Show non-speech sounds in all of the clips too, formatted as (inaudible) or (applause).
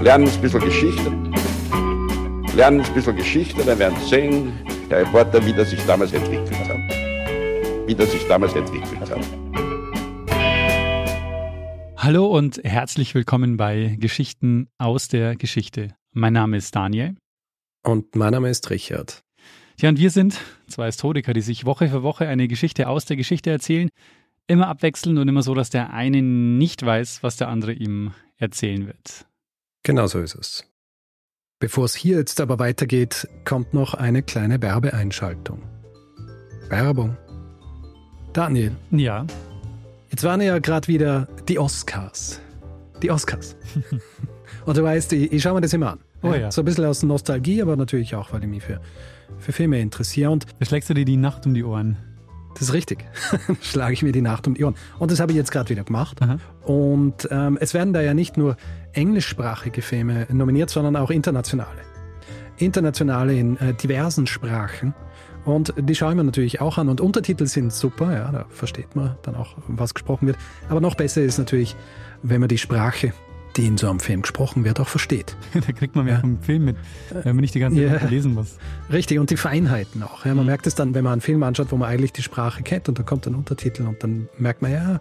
lernen ein bisschen Geschichte. Lernen ein bisschen Geschichte, dann werden Sie sehen, der Reporter, wie das sich damals entwickelt hat. Wie das sich damals entwickelt hat. Hallo und herzlich willkommen bei Geschichten aus der Geschichte. Mein Name ist Daniel. Und mein Name ist Richard. Ja, und wir sind zwei Historiker, die sich Woche für Woche eine Geschichte aus der Geschichte erzählen. Immer abwechselnd und immer so, dass der eine nicht weiß, was der andere ihm erzählen wird. Genau so ist es. Bevor es hier jetzt aber weitergeht, kommt noch eine kleine Werbeeinschaltung. Werbung. Daniel. Ja. Jetzt waren ja gerade wieder die Oscars. Die Oscars. (laughs) Und du weißt, ich, ich schaue mir das immer an. Oh ja. So ein bisschen aus Nostalgie, aber natürlich auch, weil ich mich für, für Filme interessiere. Und Da schlägst du dir die Nacht um die Ohren. das ist richtig. (laughs) Schlage ich mir die Nacht um die Ohren. Und das habe ich jetzt gerade wieder gemacht. Aha. Und ähm, es werden da ja nicht nur englischsprachige Filme nominiert, sondern auch internationale. Internationale in äh, diversen Sprachen. Und die schauen wir natürlich auch an. Und Untertitel sind super, ja, da versteht man dann auch, was gesprochen wird. Aber noch besser ist natürlich, wenn man die Sprache, die in so einem Film gesprochen wird, auch versteht. (laughs) da kriegt man mehr vom Film mit, wenn man nicht die ganze Ja. Zeit lesen muss. Richtig, und die Feinheiten auch. Ja, man merkt es dann, wenn man einen Film anschaut, wo man eigentlich die Sprache kennt und dann kommt ein Untertitel und dann merkt man, ja,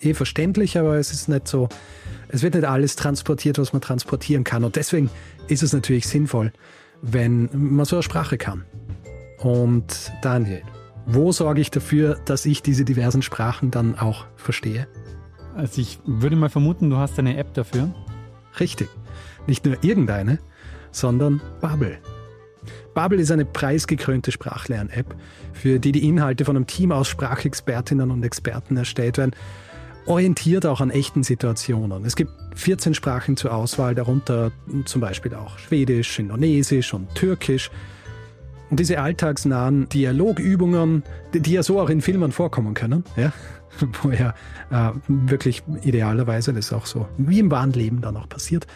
eh verständlich, aber es ist nicht so, es wird nicht alles transportiert, was man transportieren kann. Und deswegen ist es natürlich sinnvoll, wenn man so eine Sprache kann. Und Daniel, wo sorge ich dafür, dass ich diese diversen Sprachen dann auch verstehe? Also ich würde mal vermuten, du hast eine App dafür. Richtig. Nicht nur irgendeine, sondern Bubble. Bubble ist eine preisgekrönte Sprachlern-App, für die die Inhalte von einem Team aus Sprachexpertinnen und Experten erstellt werden, orientiert auch an echten Situationen. Es gibt 14 Sprachen zur Auswahl, darunter zum Beispiel auch Schwedisch, Indonesisch und Türkisch. Und diese alltagsnahen Dialogübungen, die, ja so auch in Filmen vorkommen können, ja, (laughs) wo ja äh, wirklich idealerweise das auch so wie im wahren Leben dann auch passiert.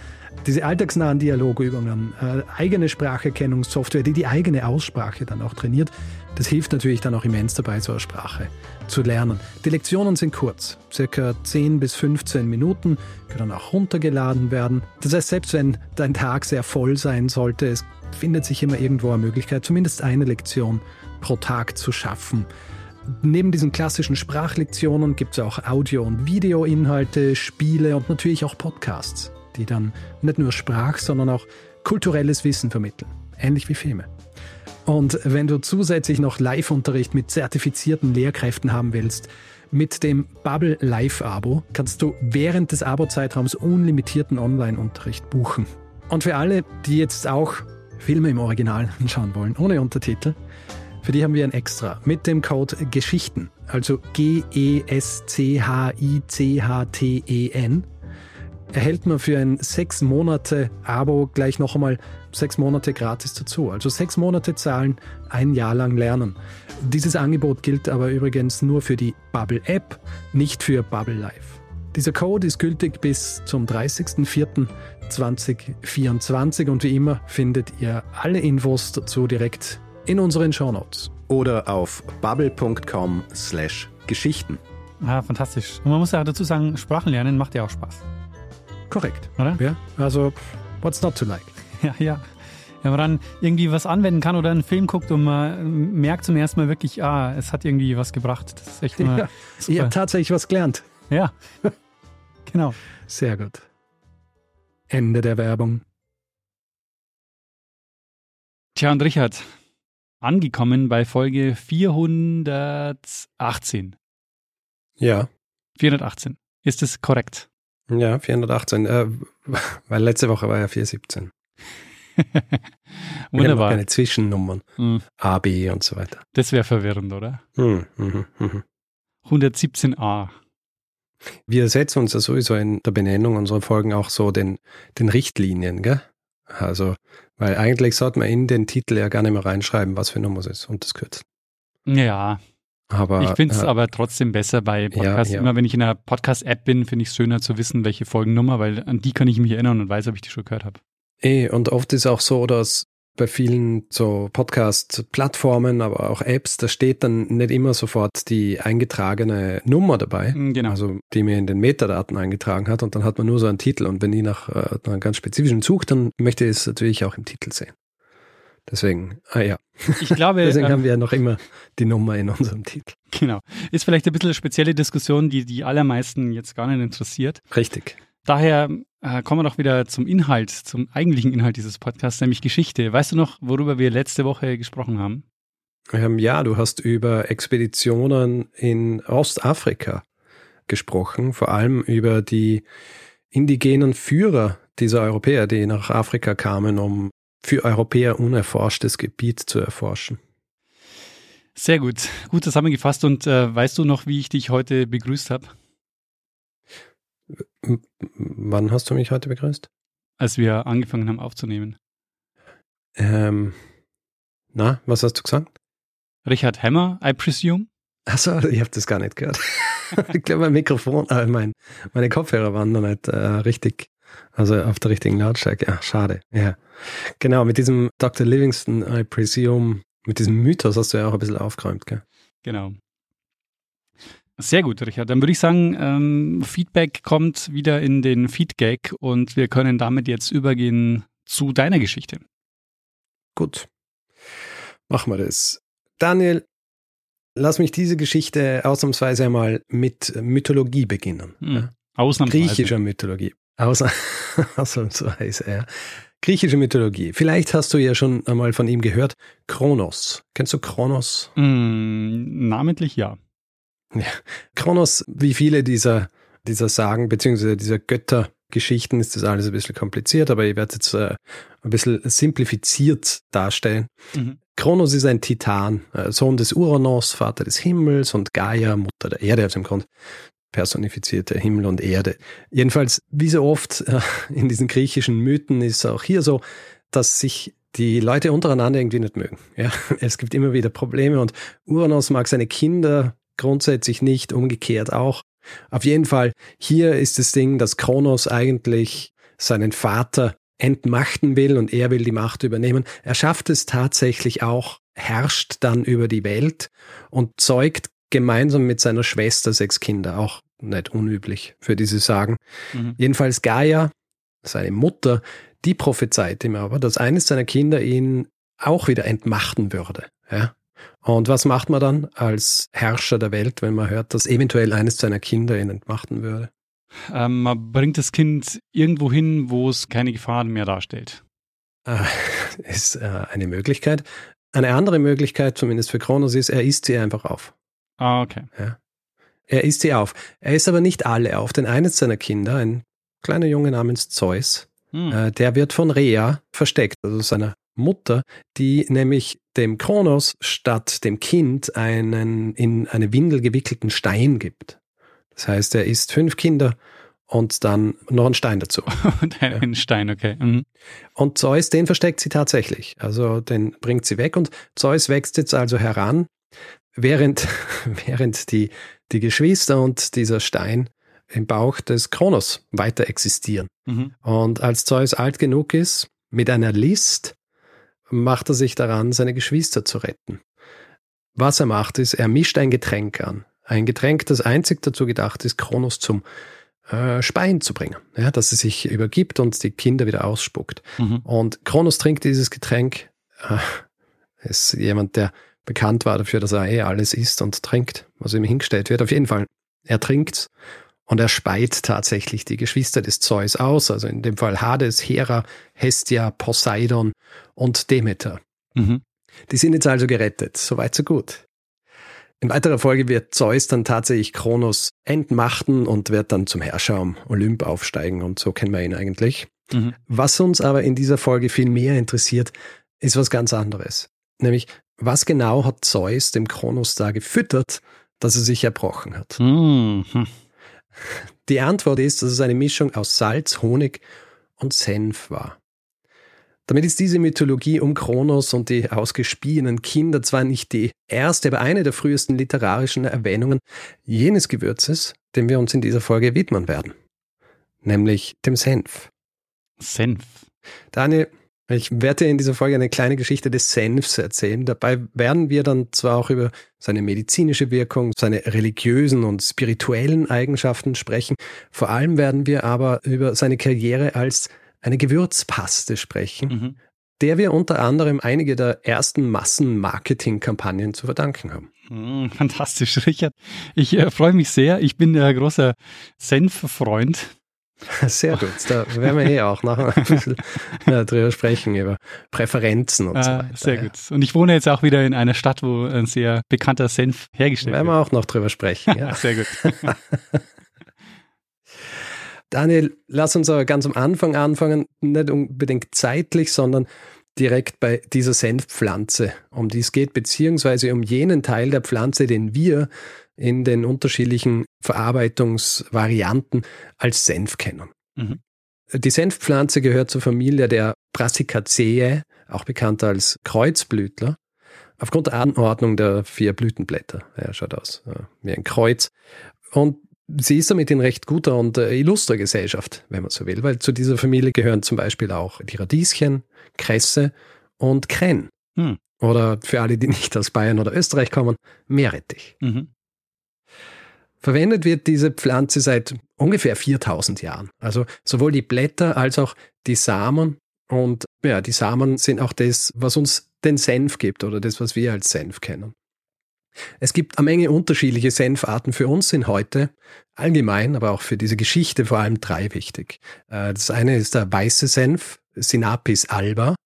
Diese alltagsnahen Dialogübungen, äh, eigene Spracherkennungssoftware, die die eigene Aussprache dann auch trainiert, das hilft natürlich dann auch immens dabei, so eine Sprache zu lernen. Die Lektionen sind kurz, circa 10 bis 15 Minuten, können auch runtergeladen werden. Das heißt, selbst wenn dein Tag sehr voll sein sollte, es findet sich immer irgendwo eine Möglichkeit, zumindest eine Lektion pro Tag zu schaffen. Neben diesen klassischen Sprachlektionen gibt es auch Audio- und Videoinhalte, Spiele und natürlich auch Podcasts, die dann nicht nur Sprach, sondern auch kulturelles Wissen vermitteln, ähnlich wie Filme. Und wenn du zusätzlich noch Live-Unterricht mit zertifizierten Lehrkräften haben willst, mit dem Bubble Live-Abo kannst du während des Abo-Zeitraums unlimitierten Online-Unterricht buchen. Und für alle, die jetzt auch Filme im Original (laughs) anschauen wollen, ohne Untertitel, für die haben wir ein Extra mit dem Code Geschichten, also G-E-S-C-H-I-C-H-T-E-N, erhält man für ein sechs Monate Abo gleich noch einmal sechs Monate gratis dazu. Also sechs Monate zahlen, ein Jahr lang lernen. Dieses Angebot gilt aber übrigens nur für die Bubble App, nicht für Bubble Live. Dieser Code ist gültig bis zum 30.04.2024 und wie immer findet ihr alle Infos dazu direkt in unseren Shownotes. oder auf bubble.com slash Geschichten. Ah, fantastisch. Und man muss ja dazu sagen, Sprachen lernen macht ja auch Spaß. Korrekt. Oder? Ja, also what's not to like? (laughs) Ja, ja. Wenn man dann irgendwie was anwenden kann oder einen Film guckt und man merkt zum ersten Mal wirklich, ah, es hat irgendwie was gebracht. Das ist echt immer Ja, super. habe tatsächlich was gelernt. Ja, (laughs) genau. Sehr gut. Ende der Werbung. Tja, und Richard, angekommen bei Folge 418. Ja, 418. Ist es korrekt? ja, 418. Äh, (laughs) weil letzte Woche war ja 417. Wir haben noch Wunderbar. keine Zwischennummern. Hm, A, B und so weiter. Das wäre verwirrend, oder? Hm, mhm, mhm. 117a. Wir setzen uns ja sowieso in der Benennung unserer Folgen auch so den, den Richtlinien, gell? Also, weil eigentlich sollte man in den Titel ja gar nicht mehr reinschreiben, was für Nummer es ist und das kürzt. Ja, Aber ich finde es äh, aber trotzdem besser bei Podcasts. ja. Immer wenn ich in einer Podcast-App bin, finde ich es schöner zu wissen, welche Folgennummer, weil an die kann ich mich erinnern und weiß, ob ich die schon gehört habe. Eh, und oft ist auch so, dass bei vielen so Podcast-Plattformen, aber auch Apps, da steht dann nicht immer sofort die eingetragene Nummer dabei. Mm, Genau. Also die mir in den Metadaten eingetragen hat und dann hat man nur so einen Titel und wenn ich nach, äh, einem ganz spezifischen sucht, dann möchte ich es natürlich auch im Titel sehen. Deswegen, ah ja, Ich glaube, (laughs) deswegen ähm, haben wir ja noch immer die Nummer in unserem Titel. genau. Ist vielleicht ein bisschen eine spezielle Diskussion, die die allermeisten jetzt gar nicht interessiert. Richtig. Daher äh, kommen wir doch wieder zum Inhalt, zum eigentlichen Inhalt dieses Podcasts, nämlich Geschichte. Weißt du noch, worüber wir letzte Woche gesprochen haben? Ähm, ja, du hast über Expeditionen in Ostafrika gesprochen, vor allem über die indigenen Führer dieser Europäer, die nach Afrika kamen, um für Europäer unerforschtes Gebiet zu erforschen. Sehr gut, gut zusammengefasst. Und äh, weißt du noch, wie ich dich heute begrüßt habe, wann hast du mich heute begrüßt? als wir angefangen haben aufzunehmen? Ähm, na, was hast du gesagt? Richard Hammer, I presume? Achso, ich habe das gar nicht gehört. (laughs) ich glaube, mein Mikrofon, äh, mein, meine Kopfhörer waren noch nicht äh, richtig, also auf der richtigen Lautstärke. Ja, schade. Ja. Genau, mit diesem Dr. Livingston, I presume, mit diesem Mythos hast du ja auch ein bisschen aufgeräumt, gell? Genau. Sehr gut, Richard. Dann würde ich sagen, ähm, Feedback kommt wieder in den Feedgag und wir können damit jetzt übergehen zu deiner Geschichte. Gut. Machen wir das. Daniel, lass mich diese Geschichte ausnahmsweise einmal mit Mythologie beginnen. Hm. Ja? Ausnahmsweise. Griechischer Mythologie. Außer, (laughs) ausnahmsweise, ja. Griechische Mythologie. Vielleicht hast du ja schon einmal von ihm gehört. Kronos. Kennst du Kronos? Mm, namentlich ja. Kronos, wie viele dieser, dieser Sagen, beziehungsweise dieser Göttergeschichten, ist das alles ein bisschen kompliziert, aber ich werde jetzt äh, ein bisschen simplifiziert darstellen. Mhm. Kronos ist ein Titan, äh, Sohn des Uranos, Vater des Himmels und Gaia, Mutter der Erde, also im Grunde personifizierte Himmel und Erde. Jedenfalls, wie so oft äh, in diesen griechischen Mythen ist auch hier so, dass sich die Leute untereinander irgendwie nicht mögen. Ja, (laughs) es gibt immer wieder Probleme und Uranos mag seine Kinder grundsätzlich nicht, umgekehrt auch. Auf jeden Fall, hier ist das Ding, dass Kronos eigentlich seinen Vater entmachten will und er will die Macht übernehmen. Er schafft es tatsächlich auch, herrscht dann über die Welt und zeugt gemeinsam mit seiner Schwester sechs Kinder. Auch nicht unüblich für diese Sagen. Mhm. Jedenfalls Gaia, seine Mutter, die prophezeit ihm aber, dass eines seiner Kinder ihn auch wieder entmachten würde. Ja? Und was macht man dann als Herrscher der Welt, wenn man hört, dass eventuell eines seiner Kinder ihn entmachten würde? Ähm, man bringt das Kind irgendwo hin, wo es keine Gefahr mehr darstellt. Äh, (laughs) ist äh, eine Möglichkeit. Eine andere Möglichkeit, zumindest für Kronos, ist, er isst sie einfach auf. Ah, okay. Er isst sie auf. Er isst aber nicht alle auf, denn eines seiner Kinder, ein kleiner Junge namens Zeus, Hm. äh, der wird von Rhea versteckt, also seiner Mutter, die nämlich dem Kronos statt dem Kind einen in eine Windel gewickelten Stein gibt. Das heißt, er isst fünf Kinder und dann noch einen Stein dazu. (laughs) Und ein Stein, okay. Mhm. Und Zeus, den versteckt sie tatsächlich. Also den bringt sie weg und Zeus wächst jetzt also heran, während, (laughs) während die, die Geschwister und dieser Stein im Bauch des Kronos weiter existieren. Mhm. Und als Zeus alt genug ist, mit einer List, macht er sich daran, seine Geschwister zu retten. Was er macht, ist, er mischt ein Getränk an. Ein Getränk, das einzig dazu gedacht ist, Kronos zum äh, Speien zu bringen. Ja, dass er sich übergibt und die Kinder wieder ausspuckt. Mhm. Und Kronos trinkt dieses Getränk. Äh, ist jemand, der bekannt war dafür, dass er eh alles isst und trinkt, was ihm hingestellt wird. Auf jeden Fall, er trinkt's und er speit tatsächlich die Geschwister des Zeus aus. Also in dem Fall Hades, Hera, Hestia, Poseidon und Demeter. Mhm. Die sind jetzt also gerettet. Soweit, so gut. In weiterer Folge wird Zeus dann tatsächlich Kronos entmachten und wird dann zum Herrscher am Olymp aufsteigen und so kennen wir ihn eigentlich. Mhm. Was uns aber in dieser Folge viel mehr interessiert, ist was ganz anderes. Nämlich, was genau hat Zeus dem Kronos da gefüttert, dass er sich erbrochen hat? Mhm. Die Antwort ist, dass es eine Mischung aus Salz, Honig und Senf war. Damit ist diese Mythologie um Kronos und die ausgespienen Kinder zwar nicht die erste, aber eine der frühesten literarischen Erwähnungen jenes Gewürzes, dem wir uns in dieser Folge widmen werden. Nämlich dem Senf. Senf. Daniel, Ich werde dir in dieser Folge eine kleine Geschichte des Senfs erzählen. Dabei werden wir dann zwar auch über seine medizinische Wirkung, seine religiösen und spirituellen Eigenschaften sprechen. Vor allem werden wir aber über seine Karriere als eine Gewürzpaste sprechen, mhm. der wir unter anderem einige der ersten Massenmarketingkampagnen zu verdanken haben. Mhm, fantastisch, Richard. Ich äh, freue mich sehr. Ich bin ein großer Senffreund. (laughs) Sehr gut. Da werden wir eh auch noch ein bisschen drüber sprechen, über Präferenzen und ah, so weiter. Sehr gut. Und ich wohne jetzt auch wieder in einer Stadt, wo ein sehr bekannter Senf hergestellt werden wird. Werden wir auch noch drüber sprechen, ja. (laughs) sehr gut. (laughs) Daniel, lass uns aber ganz am Anfang anfangen, nicht unbedingt zeitlich, sondern direkt bei dieser Senfpflanze, um die es geht, beziehungsweise um jenen Teil der Pflanze, den wir in den unterschiedlichen Verarbeitungsvarianten als Senf kennen. Mhm. Die Senfpflanze gehört zur Familie der Brassicaceae, auch bekannt als Kreuzblütler. Aufgrund der Anordnung der vier Blütenblätter. Er schaut aus wie ein Kreuz. Und sie ist damit in recht guter und äh, illustrer Gesellschaft, wenn man so will, weil zu dieser Familie gehören zum Beispiel auch die Radieschen, Kresse und Krenn. Hm. Oder für alle, die nicht aus Bayern oder Österreich kommen, Meerrettich. Mhm. Verwendet wird diese Pflanze seit ungefähr 4000 Jahren. Also sowohl die Blätter als auch die Samen. Und ja, die Samen sind auch das, was uns den Senf gibt oder das, was wir als Senf kennen. Es gibt eine Menge unterschiedliche Senfarten für uns sind heute allgemein, aber auch für diese Geschichte vor allem drei wichtig. Äh, das eine ist der weiße Senf, Sinapis alba,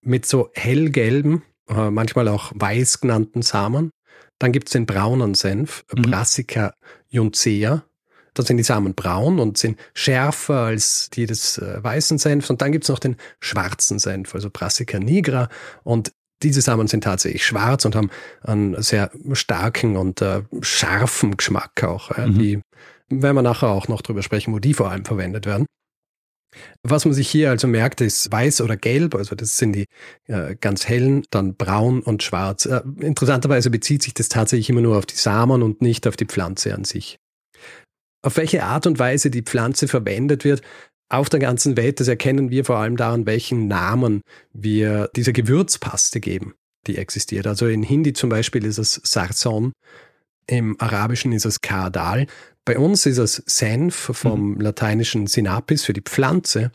mit so hellgelben, äh, manchmal auch weiß genannten Samen. Dann gibt es den braunen Senf, mhm. Brassica juncea. Da sind die Samen braun und sind schärfer als die des äh, weißen Senfs. Und dann gibt es noch den schwarzen Senf, also Brassica nigra. Und diese Samen sind tatsächlich schwarz und haben einen sehr starken und äh, scharfen Geschmack auch. Äh, mhm. Die werden wir nachher auch noch drüber sprechen, wo die vor allem verwendet werden. Was man sich hier also merkt, ist weiß oder gelb, also das sind die äh, ganz hellen, dann braun und schwarz. Äh, interessanterweise bezieht sich das tatsächlich immer nur auf die Samen und nicht auf die Pflanze an sich. Auf welche Art und Weise die Pflanze verwendet wird, auf der ganzen Welt, das erkennen wir vor allem daran, welchen Namen wir dieser Gewürzpaste geben, die existiert. Also in Hindi zum Beispiel ist es Sarson, im Arabischen ist es Kardal. Bei uns ist es Senf vom mhm. lateinischen Sinapis für die Pflanze.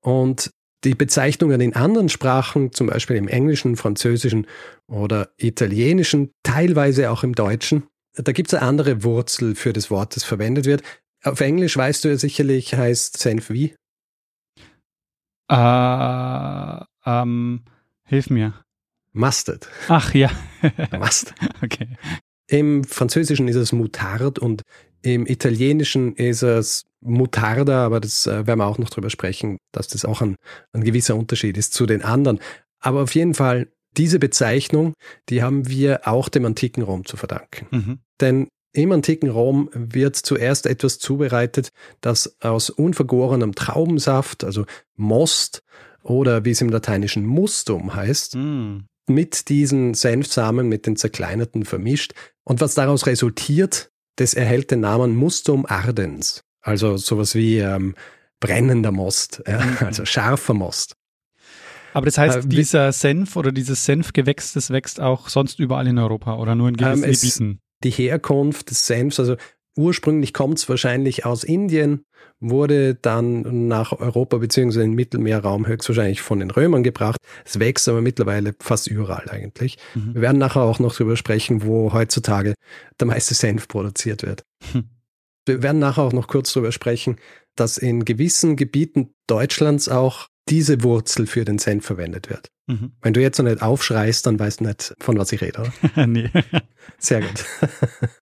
Und die Bezeichnungen in anderen Sprachen, zum Beispiel im Englischen, Französischen oder Italienischen, teilweise auch im Deutschen, da gibt es eine andere Wurzel für das Wort, das verwendet wird. Auf Englisch weißt du ja sicherlich, heißt Senf wie? Äh, ähm, hilf mir. Mustard. Ach ja. Mustard. (laughs) Okay. Im Französischen ist es Mutard und im Italienischen ist es Mutarda, aber das äh, werden wir auch noch drüber sprechen, dass das auch ein, ein gewisser Unterschied ist zu den anderen. Aber auf jeden Fall, diese Bezeichnung, die haben wir auch dem antiken Rom zu verdanken. Mhm. Denn im antiken Rom wird zuerst etwas zubereitet, das aus unvergorenem Traubensaft, also Most oder wie es im Lateinischen Mustum heißt, mm. mit diesen Senfsamen, mit den zerkleinerten vermischt. Und was daraus resultiert, das erhält den Namen Mustum ardens, also sowas wie ähm, brennender Most, ja, mm. also scharfer Most. Aber das heißt, äh, dieser Senf oder dieses Senfgewächs, das wächst auch sonst überall in Europa oder nur in gewissen ähm, Gebieten? die Herkunft des Senfs, also ursprünglich kommt es wahrscheinlich aus Indien, wurde dann nach Europa bzw. den Mittelmeerraum höchstwahrscheinlich von den Römern gebracht. Es wächst aber mittlerweile fast überall eigentlich. Mhm. Wir werden nachher auch noch darüber sprechen, wo heutzutage der meiste Senf produziert wird. Hm. Wir werden nachher auch noch kurz darüber sprechen, dass in gewissen Gebieten Deutschlands auch diese Wurzel für den Senf verwendet wird. Mhm. Wenn du jetzt noch nicht aufschreist, dann weißt du nicht, von was ich rede, oder? (laughs) nee. Sehr gut. (laughs)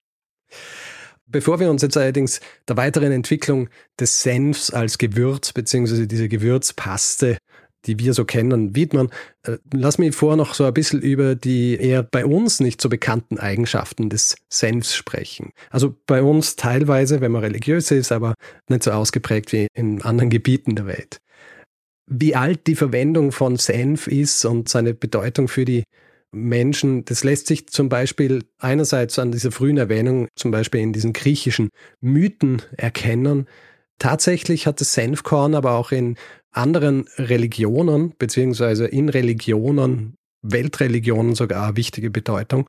Bevor wir uns jetzt allerdings der weiteren Entwicklung des Senfs als Gewürz beziehungsweise diese Gewürzpaste, die wir so kennen, widmen, äh, lass mich vor noch so ein bisschen über die eher bei uns nicht so bekannten Eigenschaften des Senfs sprechen. Also bei uns teilweise, wenn man religiös ist, aber nicht so ausgeprägt wie in anderen Gebieten der Welt wie alt die Verwendung von Senf ist und seine Bedeutung für die Menschen, das lässt sich zum Beispiel einerseits an dieser frühen Erwähnung, zum Beispiel in diesen griechischen Mythen erkennen. Tatsächlich hat das Senfkorn aber auch in anderen Religionen, beziehungsweise in Religionen, Weltreligionen sogar eine wichtige Bedeutung.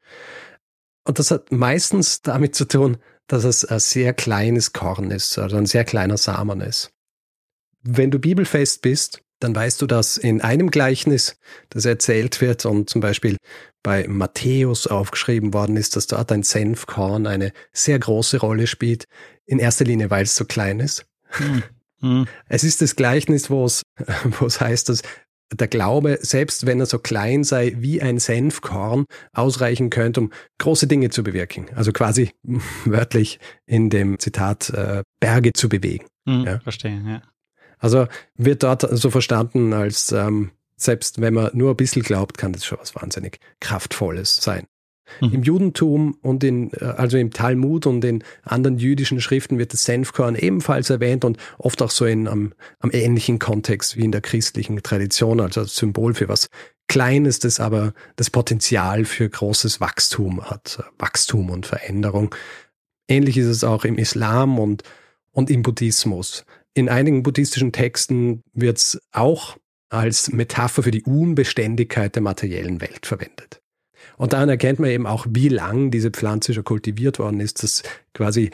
Und das hat meistens damit zu tun, dass es ein sehr kleines Korn ist, also ein sehr kleiner Samen ist. Wenn du bibelfest bist, dann weißt du, dass in einem Gleichnis, das erzählt wird und zum Beispiel bei Matthäus aufgeschrieben worden ist, dass dort ein Senfkorn eine sehr große Rolle spielt, in erster Linie, weil es so klein ist. Hm. Hm. Es ist das Gleichnis, wo es, (laughs) wo es heißt, dass der Glaube, selbst wenn er so klein sei wie ein Senfkorn, ausreichen könnte, um große Dinge zu bewirken. Also quasi (laughs) wörtlich in dem Zitat äh, Berge zu bewegen. Hm, ja. Verstehe, ja. Also wird dort so verstanden als ähm, selbst wenn man nur ein bisschen glaubt, kann das schon was wahnsinnig Kraftvolles sein. Mhm. Im Judentum und in, äh, also im Talmud und in anderen jüdischen Schriften wird das Senfkorn ebenfalls erwähnt und oft auch so in einem, einem ähnlichen Kontext wie in der christlichen Tradition, also als Symbol für was Kleines, das aber das Potenzial für großes Wachstum hat, Wachstum und Veränderung. Ähnlich ist es auch im Islam und, und im Buddhismus. In einigen buddhistischen Texten wird es auch als Metapher für die Unbeständigkeit der materiellen Welt verwendet. Und daran erkennt man eben auch, wie lang diese Pflanze schon kultiviert worden ist, dass quasi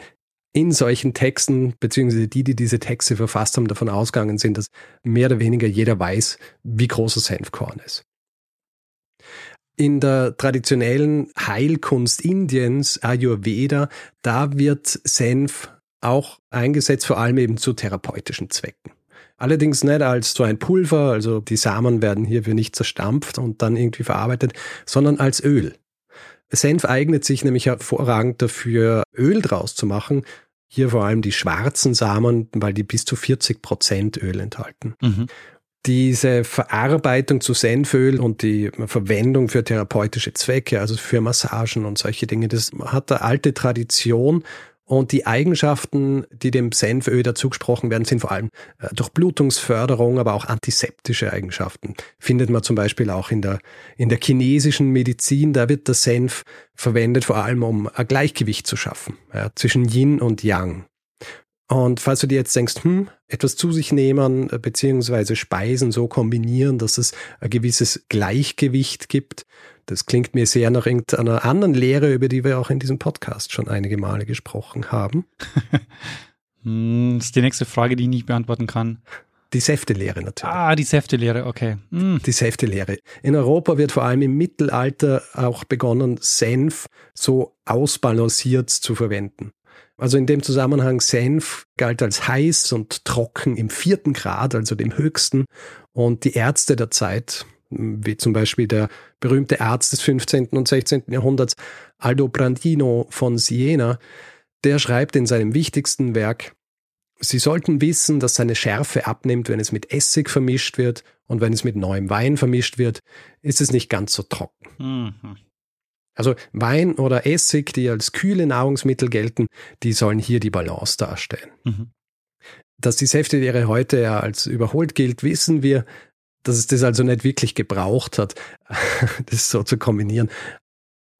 in solchen Texten, beziehungsweise die, die diese Texte verfasst haben, davon ausgegangen sind, dass mehr oder weniger jeder weiß, wie groß das Senfkorn ist. In der traditionellen Heilkunst Indiens, Ayurveda, da wird Senf auch eingesetzt, vor allem eben zu therapeutischen Zwecken. Allerdings nicht als so ein Pulver, also die Samen werden hierfür nicht zerstampft und dann irgendwie verarbeitet, sondern als Öl. Senf eignet sich nämlich hervorragend dafür, Öl draus zu machen. Hier vor allem die schwarzen Samen, weil die bis zu 40 Prozent Öl enthalten. Mhm. Diese Verarbeitung zu Senföl und die Verwendung für therapeutische Zwecke, also für Massagen und solche Dinge, das hat eine alte Tradition und die Eigenschaften, die dem Senföl dazugesprochen werden, sind vor allem äh, Durchblutungsförderung, aber auch antiseptische Eigenschaften. Findet man zum Beispiel auch in der, in der chinesischen Medizin. Da wird der Senf verwendet, vor allem um ein Gleichgewicht zu schaffen ja, zwischen Yin und Yang. Und falls du dir jetzt denkst, hm, etwas zu sich nehmen, äh, beziehungsweise Speisen so kombinieren, dass es ein gewisses Gleichgewicht gibt, das klingt mir sehr nach irgendeiner anderen Lehre, über die wir auch in diesem Podcast schon einige Male gesprochen haben. (laughs) Hm, das ist die nächste Frage, die ich nicht beantworten kann. Die Säftelehre natürlich. Ah, die Säftelehre, okay. Mm. Die Säftelehre. In Europa wird vor allem im Mittelalter auch begonnen, Senf so ausbalanciert zu verwenden. Also in dem Zusammenhang Senf galt als heiß und trocken im vierten Grad, also dem höchsten. Und die Ärzte der Zeit, wie zum Beispiel der berühmte Arzt des 15. und 16. Jahrhunderts, Aldo Brandino von Siena, der schreibt in seinem wichtigsten Werk, Sie sollten wissen, dass seine Schärfe abnimmt, wenn es mit Essig vermischt wird und wenn es mit neuem Wein vermischt wird, ist es nicht ganz so trocken. Mhm. Also Wein oder Essig, die als kühle Nahrungsmittel gelten, die sollen hier die Balance darstellen. Mhm. Dass die Säftelehre heute ja als überholt gilt, wissen wir dass es das also nicht wirklich gebraucht hat, (laughs) das so zu kombinieren.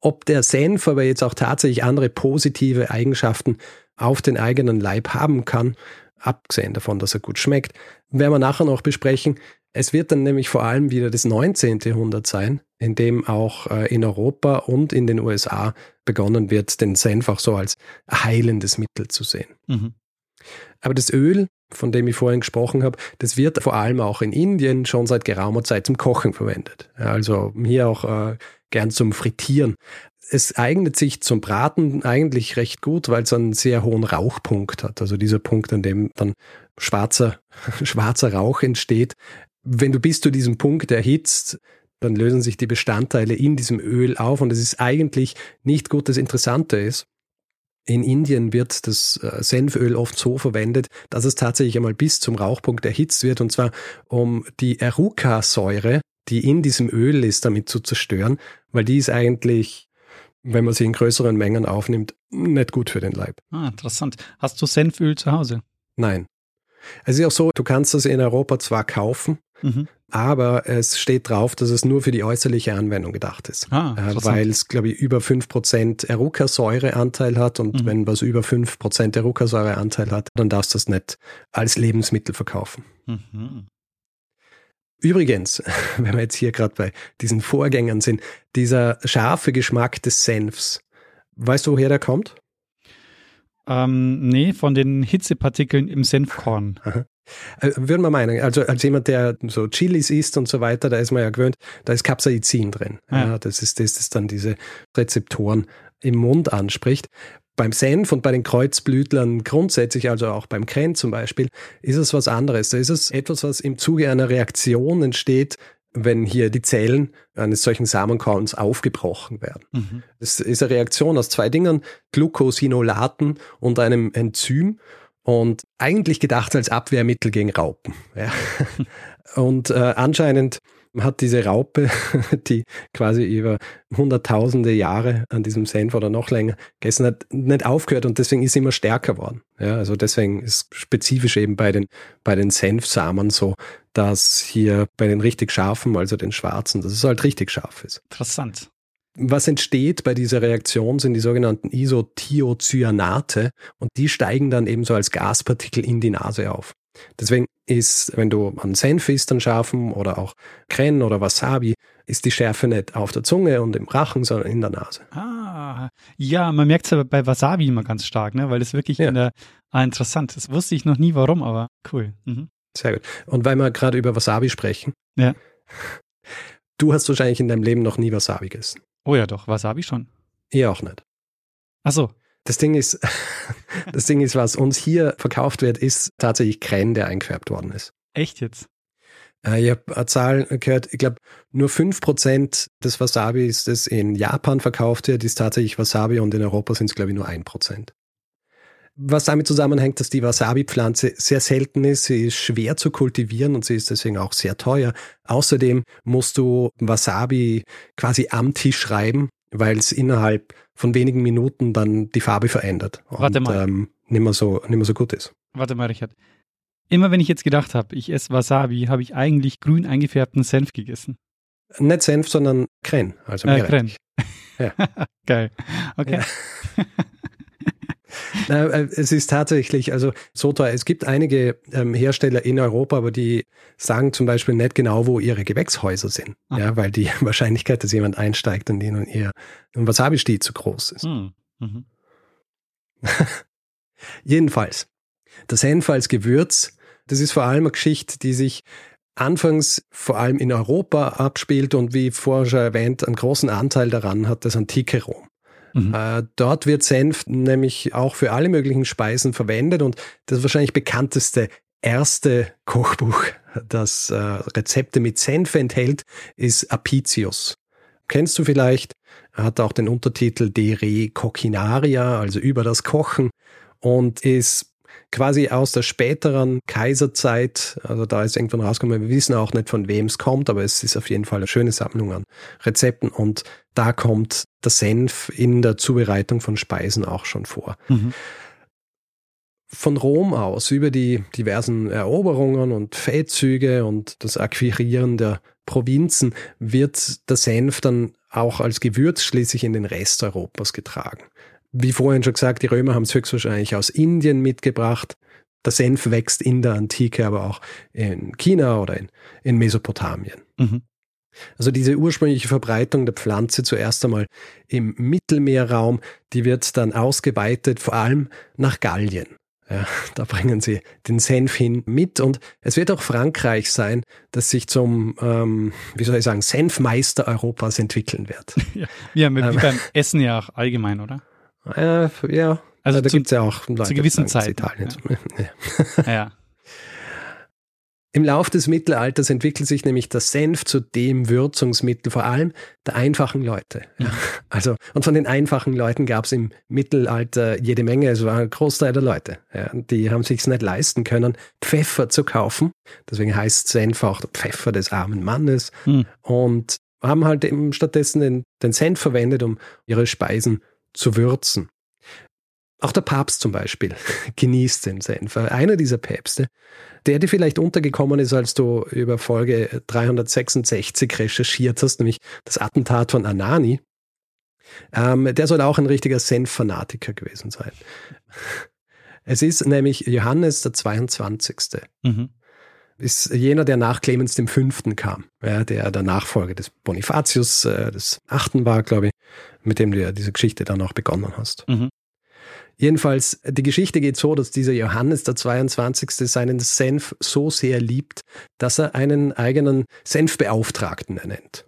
Ob der Senf aber jetzt auch tatsächlich andere positive Eigenschaften auf den eigenen Leib haben kann, abgesehen davon, dass er gut schmeckt, werden wir nachher noch besprechen. Es wird dann nämlich vor allem wieder das 19. Jahrhundert sein, in dem auch äh, in Europa und in den USA begonnen wird, den Senf auch so als heilendes Mittel zu sehen. Mhm. Aber das Öl von dem ich vorhin gesprochen habe, das wird vor allem auch in Indien schon seit geraumer Zeit zum Kochen verwendet. Also hier auch äh, gern zum Frittieren. Es eignet sich zum Braten eigentlich recht gut, weil es einen sehr hohen Rauchpunkt hat. Also dieser Punkt, an dem dann schwarzer, (laughs) schwarzer Rauch entsteht. Wenn du bis zu diesem Punkt erhitzt, dann lösen sich die Bestandteile in diesem Öl auf und es ist eigentlich nicht gut. Das Interessante ist, in Indien wird das äh, Senföl oft so verwendet, dass es tatsächlich einmal bis zum Rauchpunkt erhitzt wird, und zwar um die Eruca-Säure, die in diesem Öl ist, damit zu zerstören, weil die ist eigentlich, wenn man sie in größeren Mengen aufnimmt, nicht gut für den Leib. Ah, interessant. Hast du Senföl zu Hause? Nein. Es ist auch so, du kannst das in Europa zwar kaufen, mhm. Aber es steht drauf, dass es nur für die äußerliche Anwendung gedacht ist. Ah, äh, weil es, glaube ich, über 5% Eruca-Säureanteil hat und Mhm. wenn was über 5% Eruca-Säureanteil hat, dann darfst du das nicht als Lebensmittel verkaufen. Mhm. Übrigens, (laughs) wenn wir jetzt hier gerade bei diesen Vorgängern sind, dieser scharfe Geschmack des Senfs, weißt du, woher der kommt? Ähm, nee, von den Hitzepartikeln im Senfkorn. Äh, Würde man meinen, also als jemand, der so Chilis isst und so weiter, da ist man ja gewöhnt, da ist Capsaicin drin. Ja. Ja. das ist das, das dann diese Rezeptoren im Mund anspricht. Beim Senf und bei den Kreuzblütlern grundsätzlich, also auch beim Kren zum Beispiel, ist es was anderes. Da ist es etwas, was im Zuge einer Reaktion entsteht, wenn hier die Zellen eines solchen Samenkorns aufgebrochen werden. Mhm. Das ist eine Reaktion aus zwei Dingen, Glucosinolaten und einem Enzym und eigentlich gedacht als Abwehrmittel gegen Raupen. Ja. (laughs) Und äh, anscheinend hat diese Raupe, (laughs) die quasi über hunderttausende Jahre an diesem Senf oder noch länger gegessen hat, nicht aufgehört und deswegen ist sie immer stärker worden. Ja, also deswegen ist spezifisch eben bei den, bei den Senfsamen so, dass hier bei den richtig scharfen, also den schwarzen, dass es halt richtig scharf ist. Interessant. Was entsteht bei dieser Reaktion sind die sogenannten Isothiocyanate und die steigen dann eben so als Gaspartikel in die Nase auf. Deswegen ist, wenn du an Senf isst, an scharfen oder auch Kren oder Wasabi, ist die Schärfe nicht auf der Zunge und im Rachen, sondern in der Nase. Ah, ja, man merkt es aber bei Wasabi immer ganz stark, ne? weil es wirklich Ja. in der, ah, interessant, das wusste ich noch nie warum, aber cool. Mhm. Sehr gut. Und weil wir gerade über Wasabi sprechen, Ja. du hast wahrscheinlich in deinem Leben noch nie Wasabi gegessen. Oh ja, doch, Wasabi schon. Ich auch nicht. Ach so, Das Ding ist, (laughs) das Ding ist, was uns hier verkauft wird, ist tatsächlich Kren, der eingefärbt worden ist. echt jetzt? Äh, Ich habe eine Zahl gehört, ich glaube, nur 5% des Wasabis, das in Japan verkauft wird, ist tatsächlich Wasabi und in Europa sind es, glaube ich, nur 1%. Was damit zusammenhängt, dass die Wasabi-Pflanze sehr selten ist, sie ist schwer zu kultivieren und sie ist deswegen auch sehr teuer. Außerdem musst du Wasabi quasi am Tisch reiben, weil es innerhalb von wenigen Minuten dann die Farbe verändert und Warte mal. Ähm, nicht, mehr so, nicht mehr so gut ist. Warte mal, Richard. Immer wenn ich jetzt gedacht habe, ich esse Wasabi, habe ich eigentlich grün eingefärbten Senf gegessen. Nicht Senf, sondern Kren, also Äh, Meerrettich. Kren. (laughs) Geil. Okay. Ja. (laughs) Äh, es ist tatsächlich, also so teuer. Es gibt einige ähm, Hersteller in Europa, aber die sagen zum Beispiel nicht genau, wo ihre Gewächshäuser sind. Ah. Ja, weil die (laughs) Wahrscheinlichkeit, dass jemand einsteigt und ihnen ihr Wasabi steht, zu groß ist. Hm. Mhm. (laughs) Jedenfalls, das Senf als Gewürz, das ist vor allem eine Geschichte, die sich anfangs vor allem in Europa abspielt und wie vorher schon erwähnt, einen großen Anteil daran hat das antike Rom. Mhm. Äh, dort wird Senf nämlich auch für alle möglichen Speisen verwendet und das wahrscheinlich bekannteste erste Kochbuch, das äh, Rezepte mit Senf enthält, ist Apicius. Kennst du vielleicht? Er hat auch den Untertitel De Re Coquinaria, also über das Kochen und ist quasi aus der späteren Kaiserzeit, also da ist irgendwann rausgekommen, wir wissen auch nicht von wem es kommt, aber es ist auf jeden Fall eine schöne Sammlung an Rezepten und da kommt der Senf in der Zubereitung von Speisen auch schon vor. Mhm. Von Rom aus über die diversen Eroberungen und Feldzüge und das Akquirieren der Provinzen wird der Senf dann auch als Gewürz schließlich in den Rest Europas getragen. Wie vorhin schon gesagt, die Römer haben es höchstwahrscheinlich aus Indien mitgebracht. Der Senf wächst in der Antike, aber auch in China oder in, in Mesopotamien. Mhm. Also diese ursprüngliche Verbreitung der Pflanze zuerst einmal im Mittelmeerraum, die wird dann ausgeweitet, vor allem nach Gallien. Ja, da bringen sie den Senf hin mit und es wird auch Frankreich sein, das sich zum, ähm, wie soll ich sagen, Senfmeister Europas entwickeln wird. (laughs) Ja, wie, Ähm. beim Essen ja auch allgemein, oder? Äh, ja, Also da zu- gibt's ja auch Leute, die gewissen es Zeiten, Italien. Ja. (laughs) Ja. Im Lauf des Mittelalters entwickelt sich nämlich der Senf zu dem Würzungsmittel, vor allem der einfachen Leute. Ja. (laughs) Also, und von den einfachen Leuten gab es im Mittelalter jede Menge, es war ein Großteil der Leute. Ja. Die haben sich nicht leisten können, Pfeffer zu kaufen. Deswegen heißt Senf auch der Pfeffer des armen Mannes. Hm. Und haben halt eben stattdessen den, den Senf verwendet, um ihre Speisen zu würzen. Auch der Papst zum Beispiel (laughs) genießt den Senf. Einer dieser Päpste, der dir vielleicht untergekommen ist, als du über Folge 366 recherchiert hast, nämlich das Attentat von Anani, ähm, der soll auch ein richtiger Senf-Fanatiker gewesen sein. Es ist nämlich Johannes der 22. Mhm. Ist jener, der nach Clemens dem Fünften kam, ja, der der Nachfolger des Bonifatius äh, des Achten war, glaube ich, mit dem du ja diese Geschichte dann auch begonnen hast. Mhm. Jedenfalls, die Geschichte geht so, dass dieser Johannes der 22. seinen Senf so sehr liebt, dass er einen eigenen Senfbeauftragten ernennt.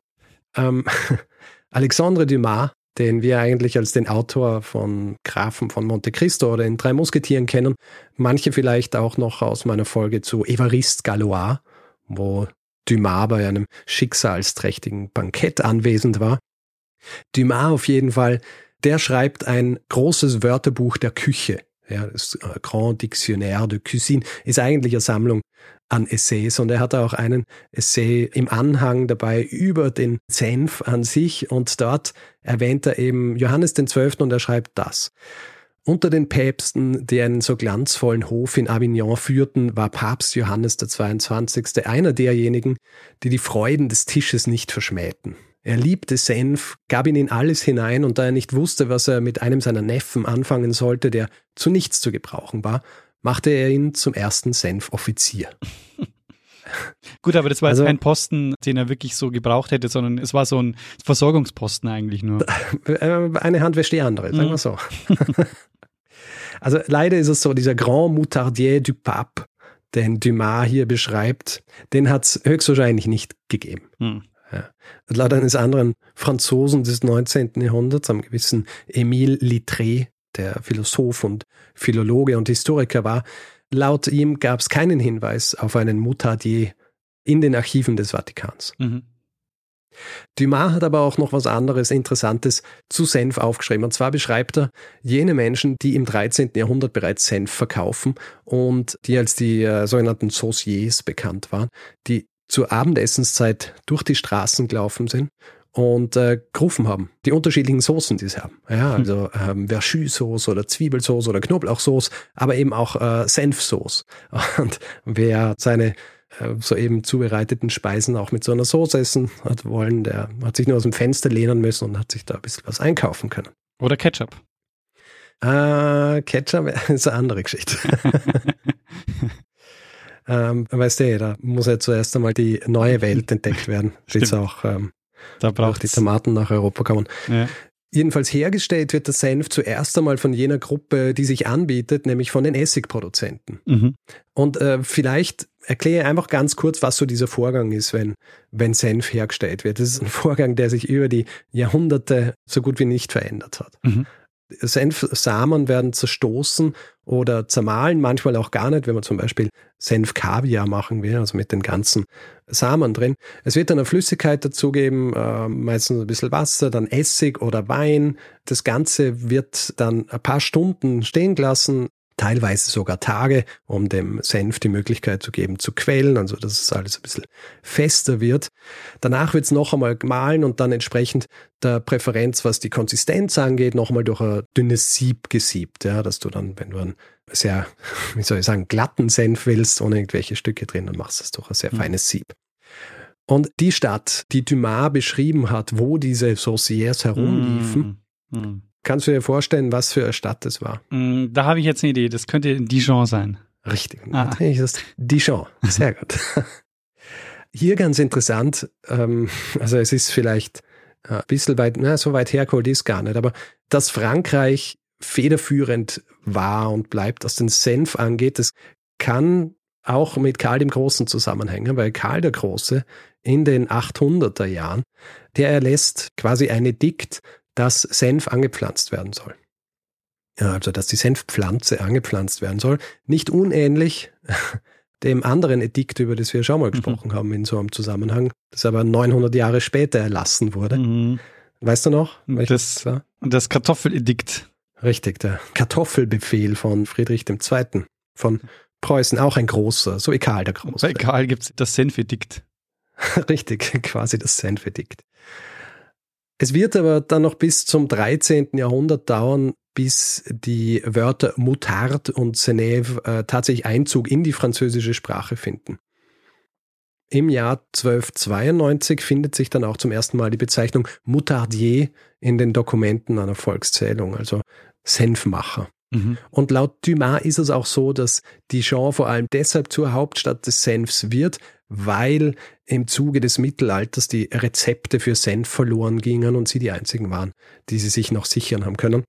Ähm, (laughs) Alexandre Dumas den wir eigentlich als den Autor von Grafen von Monte Cristo oder in Drei Musketieren kennen. Manche vielleicht auch noch aus meiner Folge zu Evariste Galois, wo Dumas bei einem schicksalsträchtigen Bankett anwesend war. Dumas auf jeden Fall, der schreibt ein großes Wörterbuch der Küche. Ja, das Grand Dictionnaire de Cuisine ist eigentlich eine Sammlung an Essays und er hat auch einen Essay im Anhang dabei über den Senf an sich und dort erwähnt er eben Johannes den Zwölften und er schreibt das. Unter den Päpsten, die einen so glanzvollen Hof in Avignon führten, war Papst Johannes der 22. einer derjenigen, die die Freuden des Tisches nicht verschmähten. Er liebte Senf, gab ihn in alles hinein und da er nicht wusste, was er mit einem seiner Neffen anfangen sollte, der zu nichts zu gebrauchen war, machte er ihn zum ersten Senfoffizier. (laughs) Gut, aber das war also, jetzt kein Posten, den er wirklich so gebraucht hätte, sondern es war so ein Versorgungsposten eigentlich nur. (laughs) Äh, eine Hand wäscht die andere, sagen wir mhm. so. (laughs) also leider ist es so, dieser Grand Moutardier du Pape, den Dumas hier beschreibt, den hat es höchstwahrscheinlich nicht gegeben. Hm. Ja. Laut eines anderen Franzosen des 19. Jahrhunderts, einem gewissen Émile Littré, der Philosoph und Philologe und Historiker war, laut ihm gab es keinen Hinweis auf einen Mutardier in den Archiven des Vatikans. Mhm. Dumas hat aber auch noch was anderes Interessantes zu Senf aufgeschrieben. Und zwar beschreibt er jene Menschen, die im 13. Jahrhundert bereits Senf verkaufen und die als die äh, sogenannten Sauciers bekannt waren, die zur Abendessenszeit durch die Straßen gelaufen sind und äh, gerufen haben. Die unterschiedlichen Soßen, die sie haben. Ja, hm. also ähm, Verschü-Sauce oder Zwiebelsauce oder Knoblauchsauce, aber eben auch äh, Senfsauce. (laughs) Und wer seine äh, soeben zubereiteten Speisen auch mit so einer Soße essen hat wollen, der hat sich nur aus dem Fenster lehnen müssen und hat sich da ein bisschen was einkaufen können. Oder Ketchup. Äh, Ketchup (laughs) ist eine andere Geschichte. (laughs) ähm, weißt du, da muss ja zuerst einmal die neue Welt entdeckt werden, bis auch ähm, da braucht die Tomaten nach Europa kommen. Ja. Jedenfalls hergestellt wird der Senf zuerst einmal von jener Gruppe, die sich anbietet, nämlich von den Essigproduzenten. Mhm. Und äh, vielleicht erkläre einfach ganz kurz, was so dieser Vorgang ist, wenn, wenn Senf hergestellt wird. Das ist ein (laughs) Vorgang, der sich über die Jahrhunderte so gut wie nicht verändert hat. Mhm. Senfsamen werden zerstoßen oder zermahlen, manchmal auch gar nicht, wenn man zum Beispiel Senfkaviar machen will, also mit den ganzen Samen drin. Es wird dann eine Flüssigkeit dazugeben, äh, meistens ein bisschen Wasser, dann Essig oder Wein. Das Ganze wird dann ein paar Stunden stehen gelassen, teilweise sogar Tage, um dem Senf die Möglichkeit zu geben, zu quellen, also dass es alles ein bisschen fester wird. Danach wird es noch einmal gemahlen und dann entsprechend der Präferenz, was die Konsistenz angeht, noch einmal durch ein dünnes Sieb gesiebt, ja, dass du dann, wenn du einen sehr, (laughs) wie soll ich sagen, glatten Senf willst, ohne irgendwelche Stücke drin, dann machst du es durch ein sehr mhm. feines Sieb. Und die Stadt, die Dumas beschrieben hat, wo diese Sauciers herumliefen, mm, mm. Kannst du dir vorstellen, was für eine Stadt das war? Mm, da habe ich jetzt eine Idee. Das könnte Dijon sein. Richtig. Ah. Dijon. Sehr gut. (laughs) Hier ganz interessant, ähm, also es ist vielleicht äh, ein bisschen weit, na, so weit hergeholt ist gar nicht, aber dass Frankreich federführend war und bleibt, was den Senf angeht, das kann auch mit Karl dem Großen zusammenhängen, weil Karl der Große in den 800er Jahren, der erlässt quasi ein Edikt, dass Senf angepflanzt werden soll. Ja, also, dass die Senfpflanze angepflanzt werden soll. Nicht unähnlich (laughs) dem anderen Edikt, über das wir schon mal mhm. gesprochen mhm. haben in so einem Zusammenhang, das aber 900 Jahre später erlassen wurde. Mhm. Weißt du noch? Das, das, das Kartoffeledikt. Richtig, der Kartoffelbefehl von Friedrich II. von Preußen, auch ein großer, so Karl der Große. Bei Karl gibt es das Senfedikt. (laughs) Richtig, quasi das Senfedikt. Es wird aber dann noch bis zum 13. Jahrhundert dauern, bis die Wörter Mutard und Senève äh, tatsächlich Einzug in die französische Sprache finden. Im Jahr 1292 findet sich dann auch zum ersten Mal die Bezeichnung Moutardier in den Dokumenten einer Volkszählung, also Senfmacher. Mhm. Und laut Dumas ist es auch so, dass Dijon vor allem deshalb zur Hauptstadt des Senfs wird, weil im Zuge des Mittelalters die Rezepte für Senf verloren gingen und sie die einzigen waren, die sie sich noch sichern haben können.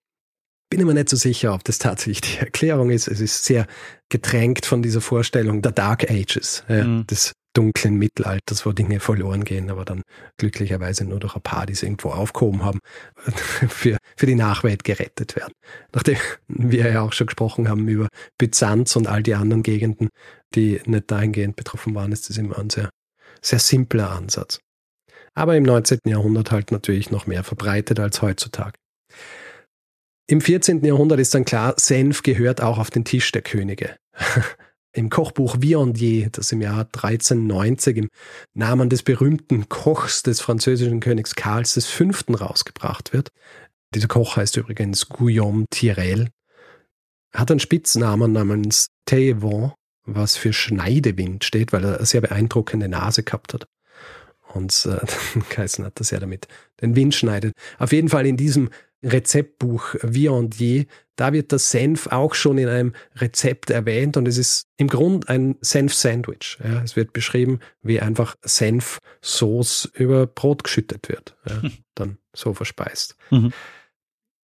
Bin immer nicht so sicher, ob das tatsächlich die Erklärung ist. Es ist sehr getränkt von dieser Vorstellung der Dark Ages, ja, mhm. des dunklen Mittelalters, wo Dinge verloren gehen, aber dann glücklicherweise nur durch ein paar, die sie irgendwo aufgehoben haben, (laughs) für, für die Nachwelt gerettet werden. Nachdem wir ja auch schon gesprochen haben über Byzanz und all die anderen Gegenden, die nicht dahingehend betroffen waren, ist das immer ein sehr, sehr simpler Ansatz. Aber im 19. Jahrhundert halt natürlich noch mehr verbreitet als heutzutage. Im 14. Jahrhundert ist dann klar, Senf gehört auch auf den Tisch der Könige. (laughs) Im Kochbuch Viandier, das im Jahr 1390 im Namen des berühmten Kochs des französischen Königs Karls V. rausgebracht wird. Dieser Koch heißt übrigens Guillaume Tirel. Hat einen Spitznamen namens Tévent, was für Schneidewind steht, weil er eine sehr beeindruckende Nase gehabt hat. Und äh, (laughs) geheißen hat, dass er damit den Wind schneidet. Auf jeden Fall in diesem Rezeptbuch Viandier, da wird das Senf auch schon in einem Rezept erwähnt und es ist im Grunde ein Senf-Sandwich. Ja, es wird beschrieben, wie einfach Senfsoße über Brot geschüttet wird, ja, dann so verspeist. Mhm.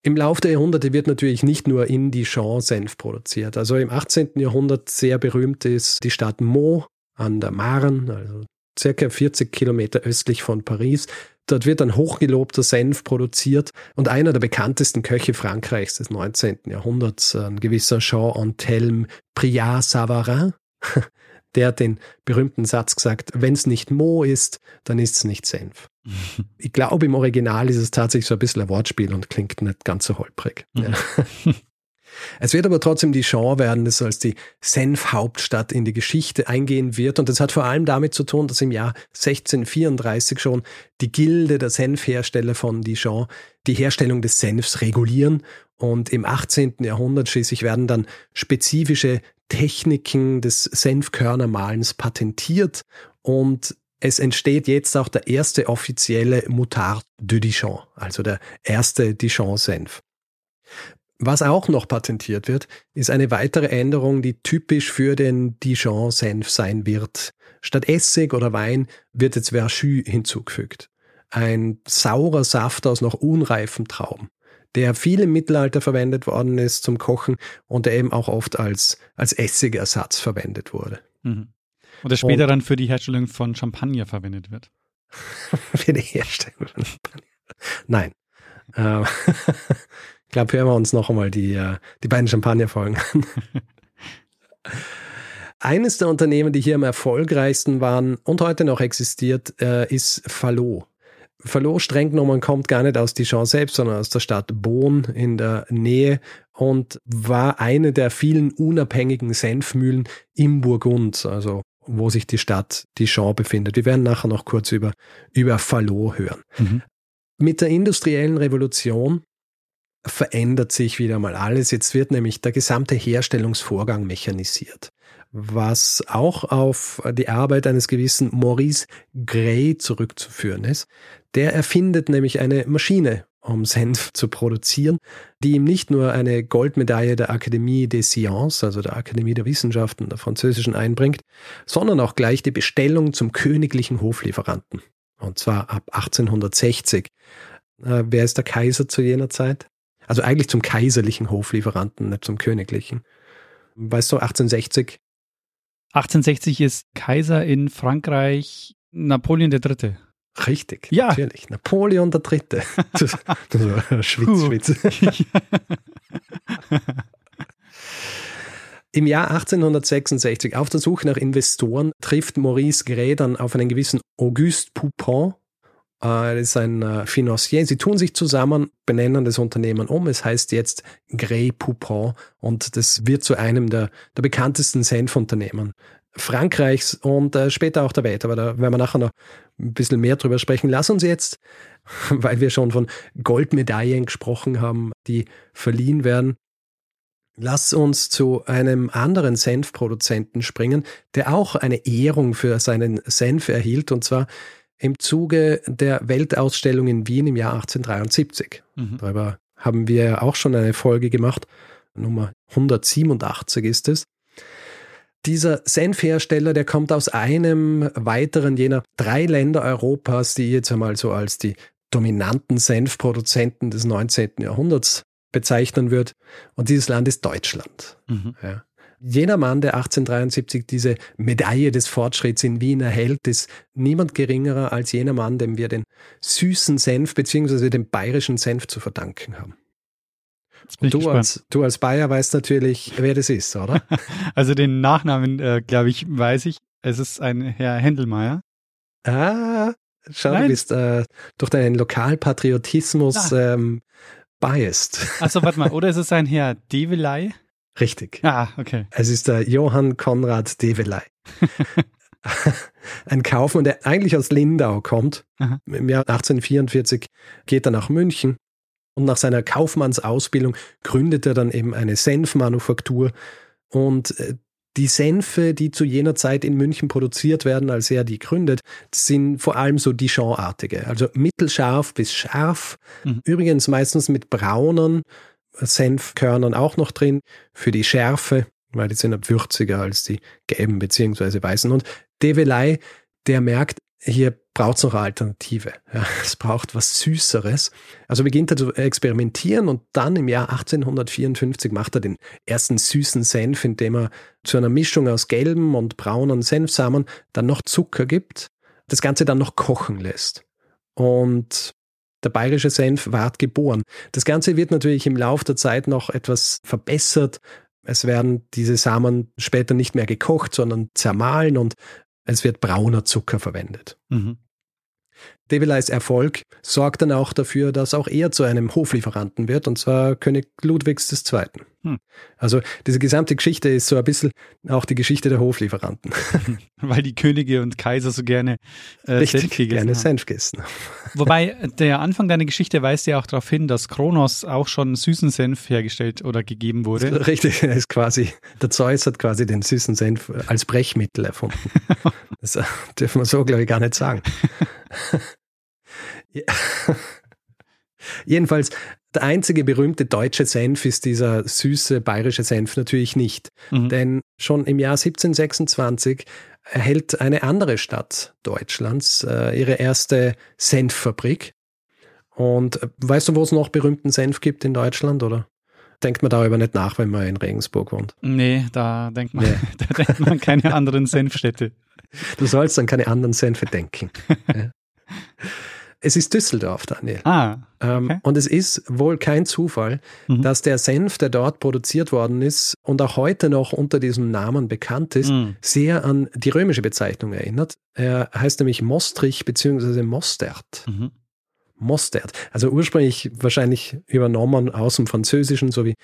Im Laufe der Jahrhunderte wird natürlich nicht nur in Dijon Senf produziert. Also im 18. Jahrhundert sehr berühmt ist die Stadt Meaux an der Marne, also circa 40 Kilometer östlich von Paris. Dort wird ein hochgelobter Senf produziert und einer der bekanntesten Köche Frankreichs des 19. Jahrhunderts, ein gewisser Jean-Antelme Priat-Savarin, (laughs) der hat den berühmten Satz gesagt, wenn es nicht Mo ist, dann ist es nicht Senf. Ich glaube, im Original ist es tatsächlich so ein bisschen ein Wortspiel und klingt nicht ganz so holprig. Ja. Mhm. (laughs) Es wird aber trotzdem die Chance werden, dass als die Senfhauptstadt in die Geschichte eingehen wird. Und das hat vor allem damit zu tun, dass im Jahr 1634 schon die Gilde der Senfhersteller von Dijon die Herstellung des Senfs regulieren. Und im 18. Jahrhundert schließlich werden dann spezifische Techniken des Senfkörnermalens patentiert und es entsteht jetzt auch der erste offizielle Moutard de Dijon, also der erste Dijon-Senf. Was auch noch patentiert wird, ist eine weitere Änderung, die typisch für den Dijon-Senf sein wird. Statt Essig oder Wein wird jetzt Verjus hinzugefügt. Ein saurer Saft aus noch unreifen Trauben, der viel im Mittelalter verwendet worden ist zum Kochen und der eben auch oft als, als Essigersatz verwendet wurde. Mhm. Und der später und, dann für die Herstellung von Champagner verwendet wird. (laughs) für die Herstellung von Champagner. Nein. Ähm, (laughs) Ich glaube, hören wir uns noch einmal die, äh, die beiden Champagner-Folgen an. (laughs) Eines der Unternehmen, die hier am erfolgreichsten waren und heute noch existiert, äh, ist Fallot. Fallot streng genommen kommt gar nicht aus Dijon selbst, sondern aus der Stadt Beaune in der Nähe und war eine der vielen unabhängigen Senfmühlen im Burgund, also wo sich die Stadt Dijon befindet. Wir werden nachher noch kurz über, über Fallot hören. Mhm. Mit der industriellen Revolution verändert sich wieder mal alles. Jetzt wird nämlich der gesamte Herstellungsvorgang mechanisiert, was auch auf die Arbeit eines gewissen Maurice Gray zurückzuführen ist. Der erfindet nämlich eine Maschine, um Senf (laughs) zu produzieren, die ihm nicht nur eine Goldmedaille der Akademie des Sciences, also der Akademie der Wissenschaften der französischen einbringt, sondern auch gleich die Bestellung zum königlichen Hoflieferanten. Und zwar ab 1860. Äh, wer ist der Kaiser zu jener Zeit? Also eigentlich zum kaiserlichen Hoflieferanten, nicht zum königlichen. Weißt du, 1860? 1860 ist Kaiser in Frankreich Napoleon III. Richtig, ja. natürlich. Napoleon. (laughs) Das, das war Schwitz, Schwitz. (laughs) Im Jahr 1866, auf der Suche nach Investoren, trifft Maurice Gray dann auf einen gewissen Auguste Poupon, äh, das ist ein äh, Financier. Sie tun sich zusammen, benennen das Unternehmen um. Es heißt jetzt Grey Poupon und das wird zu einem der, der bekanntesten Senfunternehmen Frankreichs und äh, später auch der Welt. Aber da werden wir nachher noch ein bisschen mehr drüber sprechen. Lass uns jetzt, (laughs) weil wir schon von Goldmedaillen gesprochen haben, die verliehen werden, lass uns zu einem anderen Senfproduzenten springen, der auch eine Ehrung für seinen Senf erhielt, und zwar im Zuge der Weltausstellung in Wien im Jahr 1873. Mhm. Darüber haben wir auch schon eine Folge gemacht. Nummer 187 ist es. Dieser Senfhersteller, der kommt aus einem weiteren jener drei Länder Europas, die jetzt einmal so als die dominanten Senfproduzenten des 19. Jahrhunderts bezeichnen wird. Und dieses Land ist Deutschland. Mhm. Ja. Jener Mann, der 1873 diese Medaille des Fortschritts in Wien erhält, ist niemand geringerer als jener Mann, dem wir den süßen Senf bzw. den bayerischen Senf zu verdanken haben. Du als, du als Bayer weißt natürlich, wer das ist, oder? (laughs) (laughs) also den Nachnamen, äh, glaube ich, weiß ich. Es ist ein Herr Händelmeier. Ah, schau, Nein. du bist äh, durch deinen Lokalpatriotismus ah. ähm, biased. Achso, warte mal, oder ist es ein Herr Develei? Richtig. Ah, okay. Es ist der Johann Konrad Develei. (laughs) ein Kaufmann, der eigentlich aus Lindau kommt. Aha. Im Jahr 1844 geht er nach München und nach seiner Kaufmannsausbildung gründet er dann eben eine Senfmanufaktur. Und äh, die Senfe, die zu jener Zeit in München produziert werden, als er die gründet, sind vor allem so Dijon-artige. Also mittelscharf bis scharf. Mhm. Übrigens meistens mit braunen Senfkörnern auch noch drin für die Schärfe, weil die sind würziger als die gelben beziehungsweise weißen. Und Develei, der merkt, hier braucht es noch eine Alternative. Ja, (laughs) es braucht was Süßeres. Also beginnt er zu experimentieren und dann im Jahr 1854 macht er den ersten süßen Senf, indem er zu einer Mischung aus gelben und braunen Senfsamen dann noch Zucker gibt, das Ganze dann noch kochen lässt. Und der bayerische Senf ward geboren. Das Ganze wird natürlich im Laufe der Zeit noch etwas verbessert. Es werden diese Samen später nicht mehr gekocht, sondern zermahlen und es wird brauner Zucker verwendet. Mhm. Develeis Erfolg sorgt dann auch dafür, dass auch er zu einem Hoflieferanten wird, und zwar König Ludwigs II. Hm. Also diese gesamte Geschichte ist so ein bisschen auch die Geschichte der Hoflieferanten. (laughs) Weil die Könige und Kaiser so gerne äh, Richtig, Senf gegessen gerne haben. Senf gegessen. (laughs) Wobei der Anfang deiner Geschichte weist ja auch darauf hin, dass Kronos auch schon süßen Senf hergestellt oder gegeben wurde. (laughs) Richtig, ist quasi, der Zeus hat quasi den süßen Senf als Brechmittel erfunden. Das dürfen wir so, glaube ich, gar nicht sagen. Ja. Jedenfalls, der einzige berühmte deutsche Senf ist dieser süße bayerische Senf natürlich nicht. Mhm. Denn schon im Jahr 1726 erhält eine andere Stadt Deutschlands äh, ihre erste Senffabrik. Und äh, weißt du, wo es noch berühmten Senf gibt in Deutschland, oder? Denkt man darüber nicht nach, wenn man in Regensburg wohnt? Nee, da denkt man, nee. (laughs) da denkt man keine anderen Senfstädte. Du sollst an keine anderen Senfe denken. (laughs) ja. Es ist Düsseldorf, Daniel. Ah. Ähm, okay. und es ist wohl kein Zufall, mhm. dass der Senf, der dort produziert worden ist und auch heute noch unter diesem Namen bekannt ist, mhm. sehr an die römische Bezeichnung erinnert. Er heißt nämlich Mostrich bzw. Mostert. Mhm. Mostert. Also ursprünglich wahrscheinlich übernommen aus dem Französischen sowie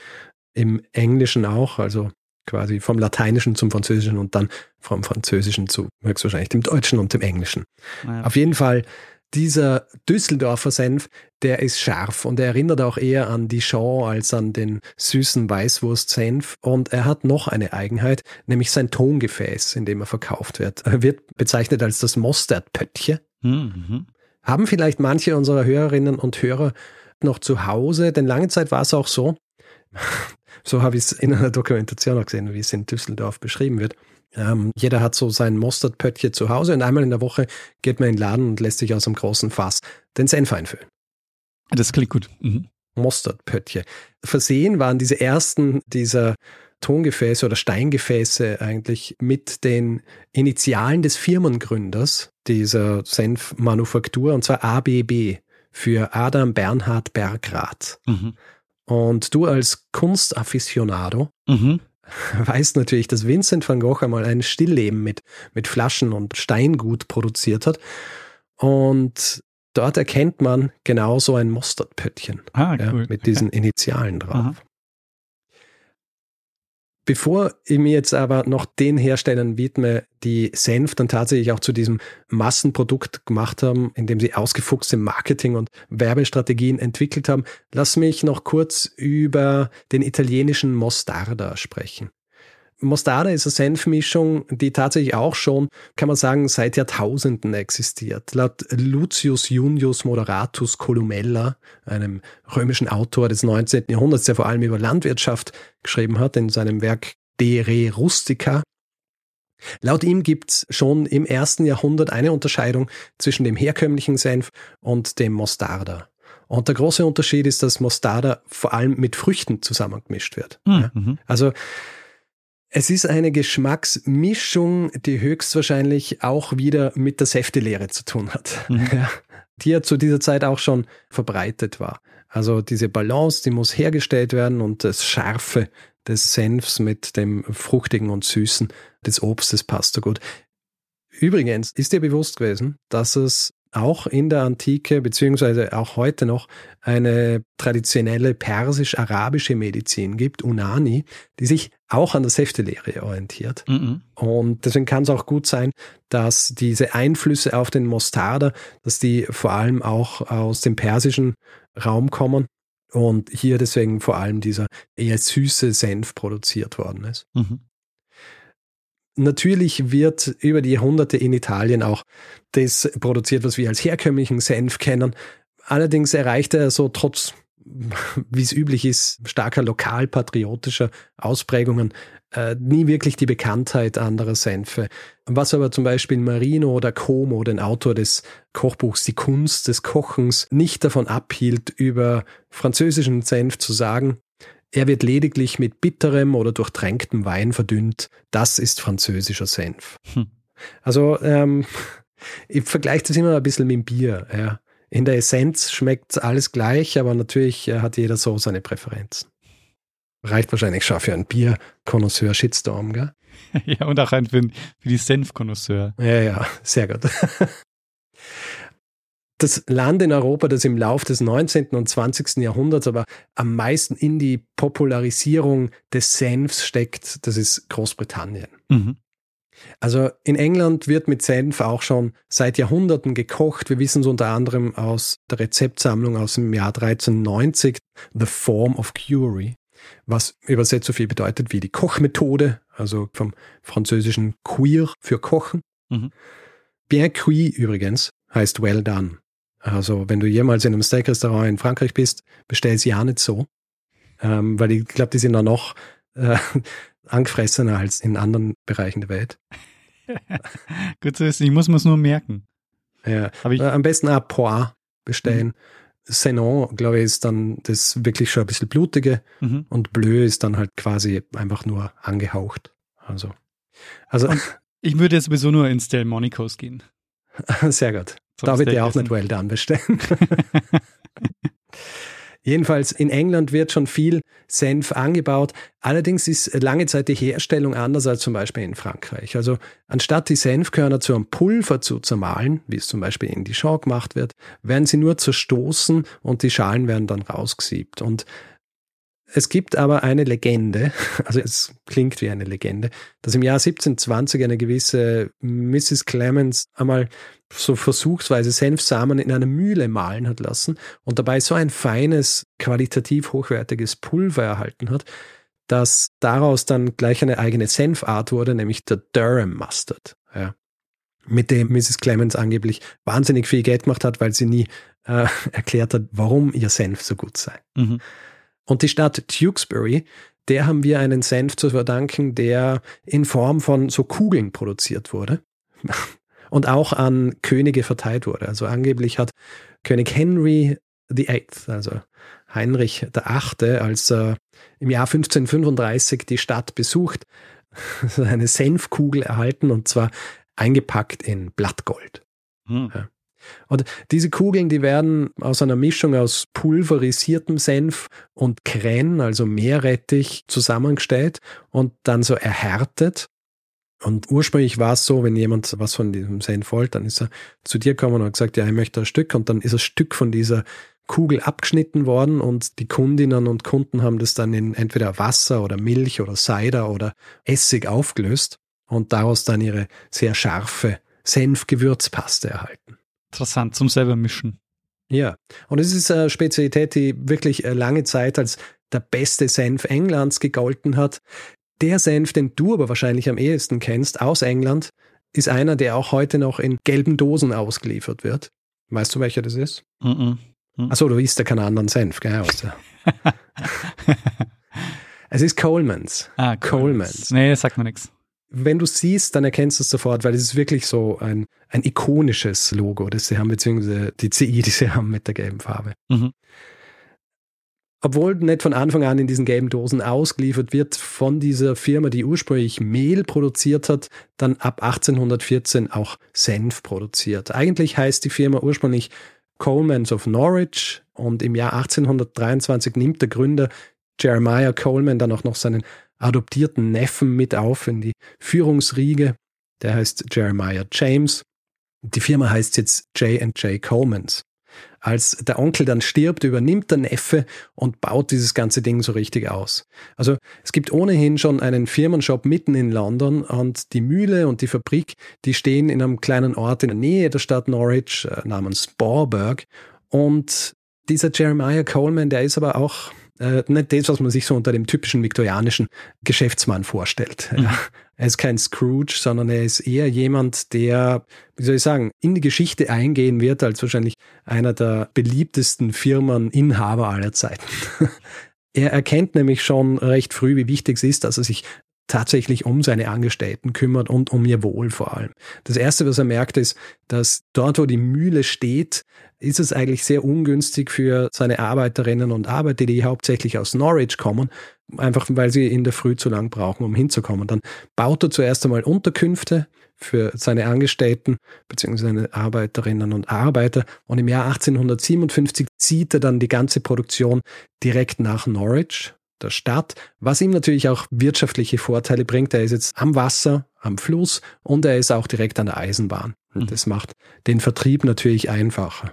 im Englischen auch, also quasi vom Lateinischen zum Französischen und dann vom Französischen zu höchstwahrscheinlich dem Deutschen und dem Englischen. Ja. Auf jeden Fall dieser Düsseldorfer Senf, der ist scharf und er erinnert auch eher an Dijon als an den süßen Weißwurst-Senf. Und er hat noch eine Eigenheit, nämlich sein Tongefäß, in dem er verkauft wird. Er wird bezeichnet als das Mosterdpöttche. Mhm. Haben vielleicht manche unserer Hörerinnen und Hörer noch zu Hause, denn lange Zeit war es auch so, so habe ich es in einer Dokumentation auch gesehen, wie es in Düsseldorf beschrieben wird ähm, jeder hat so sein Mosterdpöttchen zu Hause und einmal in der Woche geht man in den Laden und lässt sich aus einem großen Fass den Senf einfüllen. Das klingt gut. Mhm. Mosterdpöttchen. Versehen waren diese ersten dieser Tongefäße oder Steingefäße eigentlich mit den Initialen des Firmengründers dieser Senfmanufaktur und zwar ABB für Adam Bernhard Bergrath. Mhm. Und du als Kunstafficionado mhm (laughs) weiß natürlich, dass Vincent van Gogh einmal ein Stillleben mit, mit Flaschen und Steingut produziert hat. Und dort erkennt man genau so ein Mosterdpöttchen ah, cool. ja, mit diesen (laughs) Initialen drauf. Aha. Bevor ich mir jetzt aber noch den Herstellern widme, die Senf dann tatsächlich auch zu diesem Massenprodukt gemacht haben, indem sie ausgefuchste Marketing- und Werbestrategien entwickelt haben, lass mich noch kurz über den italienischen Mostarda sprechen. Mostarda ist eine Senfmischung, die tatsächlich auch schon, kann man sagen, seit Jahrtausenden existiert. Laut Lucius Junius Moderatus Columella, einem römischen Autor des 19. Jahrhunderts, der vor allem über Landwirtschaft geschrieben hat, in seinem Werk De Re Rustica, Laut ihm gibt's schon im ersten Jahrhundert eine Unterscheidung zwischen dem herkömmlichen Senf und dem Mostarda. Und der große Unterschied ist, dass Mostarda vor allem mit Früchten zusammengemischt wird. Mhm. Also es ist eine Geschmacksmischung, die höchstwahrscheinlich auch wieder mit der Säftelehre zu tun hat, mhm. ja, (laughs) die ja zu dieser Zeit auch schon verbreitet war. Also diese Balance, die muss hergestellt werden und das Scharfe des Senfs mit dem Fruchtigen und Süßen des Obstes passt so gut. Übrigens, ist dir bewusst gewesen, dass es auch in der Antike beziehungsweise auch heute noch eine traditionelle persisch-arabische Medizin gibt, Unani, die sich auch an der Säftelehre orientiert. Mhm. Und deswegen kann es auch gut sein, dass diese Einflüsse auf den Mostarda, dass die vor allem auch aus dem persischen Raum kommen und hier deswegen vor allem dieser eher süße Senf produziert worden ist. Mhm. Natürlich wird über die Jahrhunderte in Italien auch das produziert, was wir als herkömmlichen Senf kennen. Allerdings erreicht er so trotz, wie es üblich ist, starker lokalpatriotischer Ausprägungen äh, nie wirklich die Bekanntheit anderer Senfe. Was aber zum Beispiel Marino oder Como, den Autor des Kochbuchs Die Kunst des Kochens, nicht davon abhielt, über französischen Senf zu sagen, er wird lediglich mit bitterem oder durchtränktem Wein verdünnt. Das ist französischer Senf. Hm. Also ähm, (laughs) ich vergleiche das immer ein bisschen mit dem Bier. Ja. In der Essenz schmeckt alles gleich, aber natürlich äh, hat jeder so seine Präferenzen. Reicht wahrscheinlich schon für einen Bier-Konnoisseur-Shitstorm, gell? (laughs) Ja, und auch ein für, für die Senf-Konnoisseur. Ja, ja, sehr gut. (laughs) das Land in Europa, das im Lauf des 19. und 20. Jahrhunderts aber am meisten in die Popularisierung des Senfs steckt, das ist Großbritannien. Mhm. Also in England wird mit Senf auch schon seit Jahrhunderten gekocht. Wir wissen es unter anderem aus der Rezeptsammlung aus dem Jahr 1390, The Form of Cury, was übersetzt so viel bedeutet wie die Kochmethode, also vom französischen Cuire für Kochen. Mhm. Bien cuit übrigens heißt well done. Also wenn du jemals in einem Steak-Restaurant in Frankreich bist, bestell es ja nicht so. Ähm, weil ich glaube, die sind da noch äh, angefressener als in anderen Bereichen der Welt. (laughs) Gut zu wissen, ich muss mir es nur merken. Ja. Äh, am besten ein Poir bestellen. Mhm. Senon, glaube ich, ist dann das wirklich schon ein bisschen blutige mhm. und Bleu ist dann halt quasi einfach nur angehaucht. Also, also ich würde jetzt sowieso nur ins Delmonicos gehen. (laughs) Sehr gut. Da wird ja auch nicht well done bestellen. (laughs) Jedenfalls in England wird schon viel Senf angebaut. Allerdings ist lange Zeit die Herstellung anders als zum Beispiel in Frankreich. Also anstatt die Senfkörner zu einem Pulver zu zermahlen, wie es zum Beispiel in Dijon gemacht wird, werden sie nur zerstoßen und die Schalen werden dann rausgesiebt. Und es gibt aber eine Legende, (laughs) also es klingt wie eine Legende, dass im Jahr 1720 eine gewisse Mrs. Clemens einmal so versuchsweise Senfsamen in einer Mühle mahlen hat lassen und dabei so ein feines, qualitativ hochwertiges Pulver erhalten hat, dass daraus dann gleich eine eigene Senfart wurde, nämlich der Durham Mustard. Ja. Mit dem Mrs. Clemens angeblich wahnsinnig viel Geld gemacht hat, weil sie nie äh, (laughs) erklärt hat, warum ihr Senf so gut sei. Mhm. Und die Stadt Tewkesbury, der haben wir einen Senf zu verdanken, der in Form von so Kugeln produziert wurde und auch an Könige verteilt wurde. Also angeblich hat König Henry VIII, also Heinrich VIII., als er im Jahr 1535 die Stadt besucht, (laughs) eine Senfkugel erhalten und zwar eingepackt in Blattgold. Hm. Ja. Und diese Kugeln, die werden aus einer Mischung aus pulverisiertem Senf und Kren, also Meerrettich, zusammengestellt und dann so erhärtet. Und ursprünglich war es so, wenn jemand was von diesem Senf wollte, dann ist er zu dir gekommen und hat gesagt, ja, ich möchte ein Stück und dann ist ein Stück von dieser Kugel abgeschnitten worden und die Kundinnen und Kunden haben das dann in entweder Wasser oder Milch oder Cider oder Essig aufgelöst und daraus dann ihre sehr scharfe Senfgewürzpaste erhalten. Interessant zum selber mischen. Ja, und es ist eine Spezialität, die wirklich lange Zeit als der beste Senf Englands gegolten hat. Der Senf, den du aber wahrscheinlich am ehesten kennst, aus England, ist einer, der auch heute noch in gelben Dosen ausgeliefert wird. Weißt du, welcher das ist? Mm -mm. mm. Achso, du isst ja keinen anderen Senf, gell? (laughs) es ist Coleman's. Ah, Coleman's. Nee, das sagt mir nichts. Wenn du siehst, dann erkennst du es sofort, weil es ist wirklich so ein, ein ikonisches Logo, das sie haben, beziehungsweise die CI, die sie haben mit der gelben Farbe. Mhm obwohl nicht von Anfang an in diesen gelben Dosen ausgeliefert wird, von dieser Firma, die ursprünglich Mehl produziert hat, dann ab 1814 auch Senf produziert. Eigentlich heißt die Firma ursprünglich Colemans of Norwich und im Jahr 1823 nimmt der Gründer Jeremiah Coleman dann auch noch seinen adoptierten Neffen mit auf in die Führungsriege. Der heißt Jeremiah James. Die Firma heißt jetzt J&J Colemans. Als der Onkel dann stirbt, übernimmt der Neffe und baut dieses ganze Ding so richtig aus. Also es gibt ohnehin schon einen Firmenshop mitten in London und die Mühle und die Fabrik, die stehen in einem kleinen Ort in der Nähe der Stadt Norwich äh, namens Borberg. Und dieser Jeremiah Coleman, der ist aber auch äh, nicht das, was man sich so unter dem typischen viktorianischen Geschäftsmann vorstellt. Mhm. Er ist kein Scrooge, sondern er ist eher jemand, der, wie soll ich sagen, in die Geschichte eingehen wird als wahrscheinlich einer der beliebtesten Firmeninhaber aller Zeiten. (laughs) er erkennt nämlich schon recht früh, wie wichtig es ist, dass er sich tatsächlich um seine Angestellten kümmert und um ihr Wohl vor allem. Das Erste, was er merkt, ist, dass dort, wo die Mühle steht, ist es eigentlich sehr ungünstig für seine Arbeiterinnen und Arbeiter, die hauptsächlich aus Norwich kommen, einfach weil sie in der Früh zu lang brauchen, um hinzukommen. Dann baut er zuerst einmal Unterkünfte für seine Angestellten bzw. seine Arbeiterinnen und Arbeiter und im Jahr 1857 zieht er dann die ganze Produktion direkt nach Norwich der Stadt, was ihm natürlich auch wirtschaftliche Vorteile bringt. Er ist jetzt am Wasser, am Fluss und er ist auch direkt an der Eisenbahn. Und mhm. das macht den Vertrieb natürlich einfacher.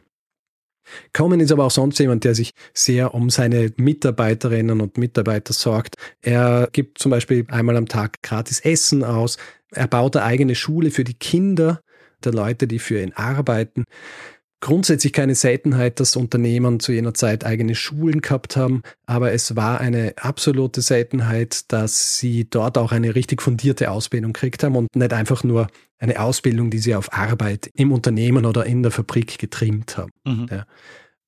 Coleman ist aber auch sonst jemand, der sich sehr um seine Mitarbeiterinnen und Mitarbeiter sorgt. Er gibt zum Beispiel einmal am Tag gratis Essen aus. Er baut eine eigene Schule für die Kinder der Leute, die für ihn arbeiten grundsätzlich keine Seltenheit, dass Unternehmen zu jener Zeit eigene Schulen gehabt haben, aber es war eine absolute Seltenheit, dass sie dort auch eine richtig fundierte Ausbildung gekriegt haben und nicht einfach nur eine Ausbildung, die sie auf Arbeit im Unternehmen oder in der Fabrik getrimmt haben. Mhm. Ja.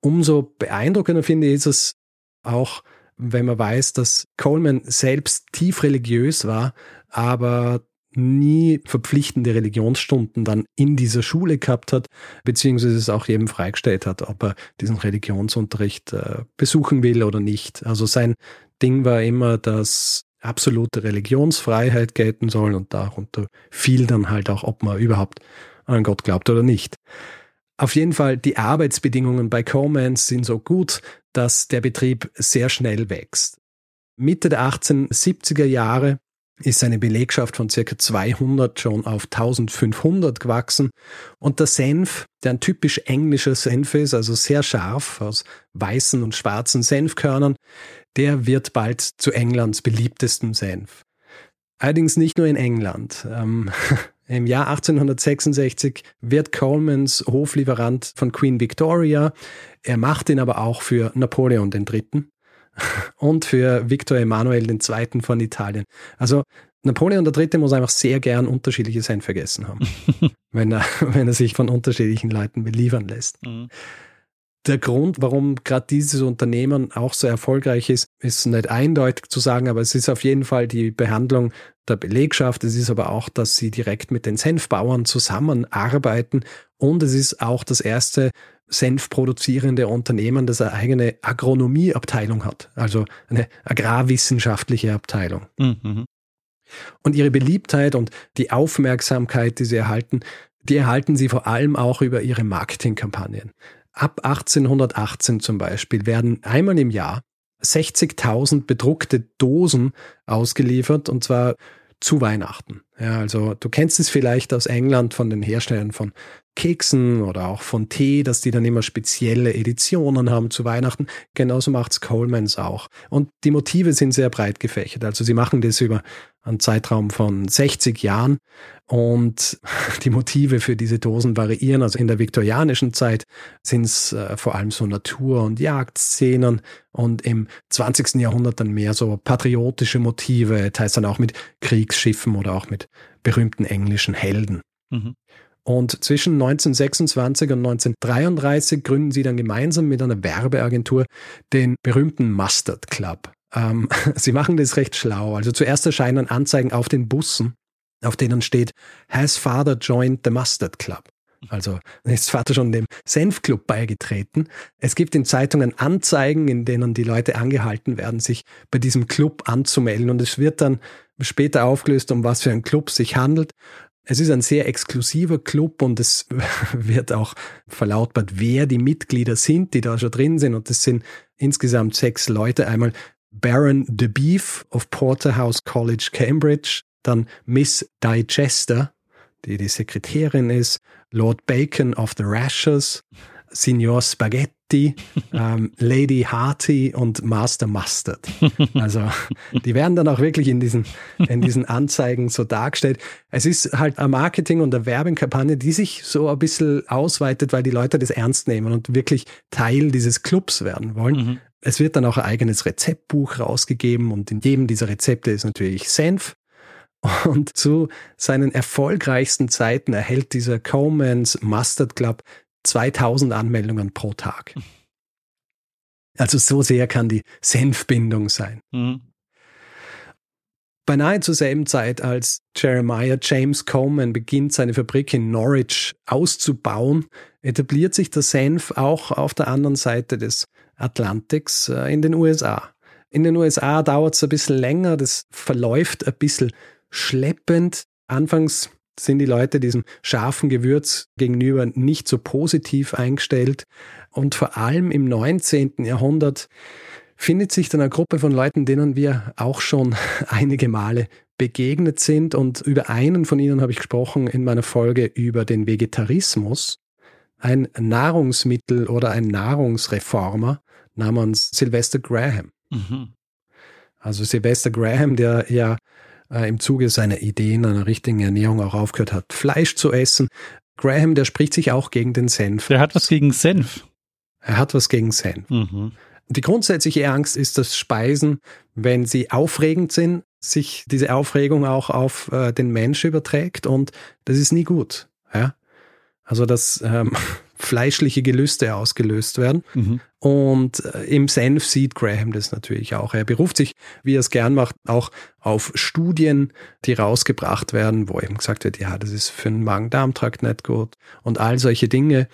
Umso beeindruckender finde ich ist es auch, wenn man weiß, dass Coleman selbst tief religiös war, aber nie verpflichtende Religionsstunden dann in dieser Schule gehabt hat, beziehungsweise es auch jedem freigestellt hat, ob er diesen Religionsunterricht äh, besuchen will oder nicht. Also sein Ding war immer, dass absolute Religionsfreiheit gelten soll und darunter fiel dann halt auch, ob man überhaupt an Gott glaubt oder nicht. Auf jeden Fall, die Arbeitsbedingungen bei Comans sind so gut, dass der Betrieb sehr schnell wächst. Mitte der 1870er Jahre ist seine Belegschaft von circa 200 schon auf 1500 gewachsen. Und der Senf, der ein typisch englischer Senf ist, also sehr scharf aus weißen und schwarzen Senfkörnern, der wird bald zu Englands beliebtestem Senf. Allerdings nicht nur in England. Ähm, (laughs) Im Jahr 1866 wird Colemans Hoflieferant von Queen Victoria. Er macht ihn aber auch für Napoleon III und für Victor Emanuel II. von Italien. Also Napoleon III. muss einfach sehr gern unterschiedliche Sein vergessen haben, (laughs) wenn, er, wenn er sich von unterschiedlichen Leuten beliefern lässt. Mhm. Der Grund, warum gerade dieses Unternehmen auch so erfolgreich ist, ist nicht eindeutig zu sagen, aber es ist auf jeden Fall die Behandlung der Belegschaft. Es ist aber auch, dass sie direkt mit den Senfbauern zusammenarbeiten und es ist auch das erste senfproduzierende Unternehmen, das eine eigene Agronomieabteilung hat, also eine agrarwissenschaftliche Abteilung. Mhm. Und ihre Beliebtheit und die Aufmerksamkeit, die sie erhalten, die erhalten sie vor allem auch über ihre Marketingkampagnen. Ab 1818 zum Beispiel werden einmal im Jahr 60.000 bedruckte Dosen ausgeliefert und zwar zu Weihnachten. Ja, also du kennst es vielleicht aus England von den Herstellern von Keksen oder auch von Tee, dass die dann immer spezielle Editionen haben zu Weihnachten. Genauso macht's Colemans auch. Und die Motive sind sehr breit gefächert. Also sie machen das über einen Zeitraum von 60 Jahren und (laughs) die Motive für diese Dosen variieren. Also in der viktorianischen Zeit sind es äh, vor allem so Natur- und Jagdszenen und im 20. Jahrhundert dann mehr so patriotische Motive, teils dann auch mit Kriegsschiffen oder auch mit berühmten englischen Helden. Mhm. Und zwischen 1926 und 1933 gründen sie dann gemeinsam mit einer Werbeagentur den berühmten Mustard Club. Ähm, (laughs) sie machen das recht schlau. Also zuerst erscheinen Anzeigen auf den Bussen, auf denen steht, Has Father joined the Mustard Club? Also ist Vater schon dem Senfclub beigetreten. Es gibt in Zeitungen Anzeigen, in denen die Leute angehalten werden, sich bei diesem Club anzumelden. Und es wird dann später aufgelöst, um was für ein Club sich handelt. Es ist ein sehr exklusiver Club und es (laughs) wird auch verlautbart, wer die Mitglieder sind, die da schon drin sind. Und das sind insgesamt sechs Leute. Einmal Baron de Beef of Porterhouse College, Cambridge, dann Miss Digester, die die Sekretärin ist, Lord Bacon of the Rashers, Signor Spaghetti, ähm, Lady Hearty und Master Mustard. (laughs) Also die werden dann auch wirklich in diesen, in diesen Anzeigen so dargestellt. Es ist halt eine Marketing- und eine Werbekampagne, die sich so ein bisschen ausweitet, weil die Leute das ernst nehmen und wirklich Teil dieses Clubs werden wollen. Mhm. Es wird dann auch ein eigenes Rezeptbuch rausgegeben und in jedem dieser Rezepte ist natürlich Senf. Und zu seinen erfolgreichsten Zeiten erhält dieser Coleman's Mustard Club 2000 Anmeldungen pro Tag. Also so sehr kann die Senfbindung sein. Mhm. Beinahe zur selben Zeit, als Jeremiah James Coleman beginnt, seine Fabrik in Norwich auszubauen, etabliert sich der Senf auch auf der anderen Seite des Atlantiks äh, in den USA. In den USA dauert es ein bisschen länger, das verläuft ein bisschen schleppend. Anfangs sind die Leute diesem scharfen Gewürz gegenüber nicht so positiv eingestellt. Und vor allem im 19. Jahrhundert findet sich dann eine Gruppe von Leuten, denen wir auch schon (laughs) einige Male begegnet sind. Und über einen von ihnen habe ich gesprochen in meiner Folge über den Vegetarismus. Ein Nahrungsmittel oder ein Nahrungsreformer namens Sylvester Graham. Mhm. Also Sylvester Graham, der ja äh, im Zuge seiner Ideen einer richtigen Ernährung auch aufgehört hat, Fleisch zu essen. Graham, der spricht sich auch gegen den Senf. Der hat was gegen Senf. Er hat was gegen Senf. Mhm. Die grundsätzliche Angst ist, dass Speisen, wenn sie aufregend sind, sich diese Aufregung auch auf äh, den Mensch überträgt und das ist nie gut. Ja? Also dass ähm, (laughs) fleischliche Gelüste ausgelöst werden. Mhm. Und äh, im Senf sieht Graham das natürlich auch. Er beruft sich, wie er es gern macht, auch auf Studien, die rausgebracht werden, wo eben gesagt wird, ja, das ist für den Magen-Darm-Trakt nicht gut und all solche Dinge.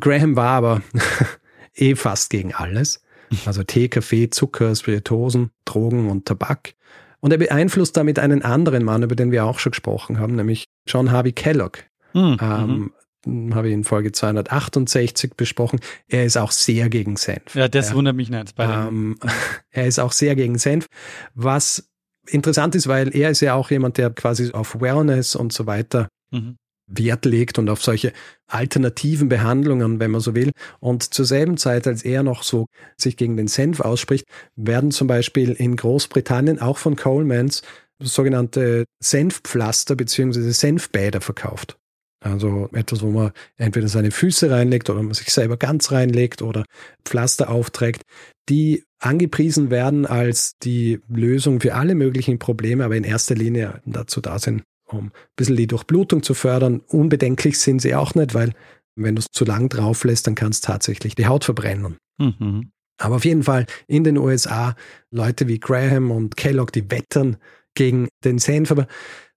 Graham war aber (laughs) eh fast gegen alles. Also Tee, Kaffee, Zucker, Spiritosen, Drogen und Tabak. Und er beeinflusst damit einen anderen Mann, über den wir auch schon gesprochen haben, nämlich John Harvey Kellogg. Mhm. Ähm, habe ich in Folge 268 besprochen. Er ist auch sehr gegen Senf. Ja, das ja. wundert mich nicht. Ähm, (laughs) er ist auch sehr gegen Senf, was interessant ist, weil er ist ja auch jemand, der quasi auf Wellness und so weiter mhm. Wert legt und auf solche alternativen Behandlungen, wenn man so will. Und zur selben Zeit, als er noch so sich gegen den Senf ausspricht, werden zum Beispiel in Großbritannien auch von Colemans sogenannte Senfpflaster bzw. Senfbäder verkauft. Also etwas, wo man entweder seine Füße reinlegt oder man sich selber ganz reinlegt oder Pflaster aufträgt, die angepriesen werden als die Lösung für alle möglichen Probleme, aber in erster Linie dazu da sind, um ein bisschen die Durchblutung zu fördern. Unbedenklich sind sie auch nicht, weil wenn du es zu lang drauf lässt, dann kannst du tatsächlich die Haut verbrennen. Mhm. Aber auf jeden Fall in den USA Leute wie Graham und Kellogg, die wettern gegen den Senf, aber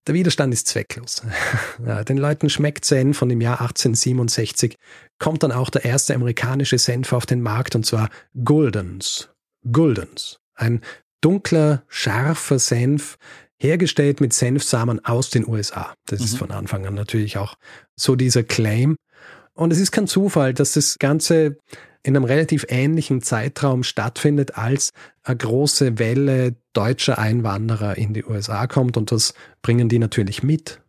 der Widerstand ist zwecklos. (laughs) Ja, den Leuten schmeckt Senf von dem Jahr 1867, kommt dann auch der erste amerikanische Senf auf den Markt und zwar Guldens. Guldens. Ein dunkler, scharfer Senf, hergestellt mit Senfsamen aus den USA. Das mhm. ist von Anfang an natürlich auch so dieser Claim. Und es ist kein Zufall, dass das Ganze in einem relativ ähnlichen Zeitraum stattfindet, als eine große Welle deutscher Einwanderer in die USA kommt und das bringen die natürlich mit.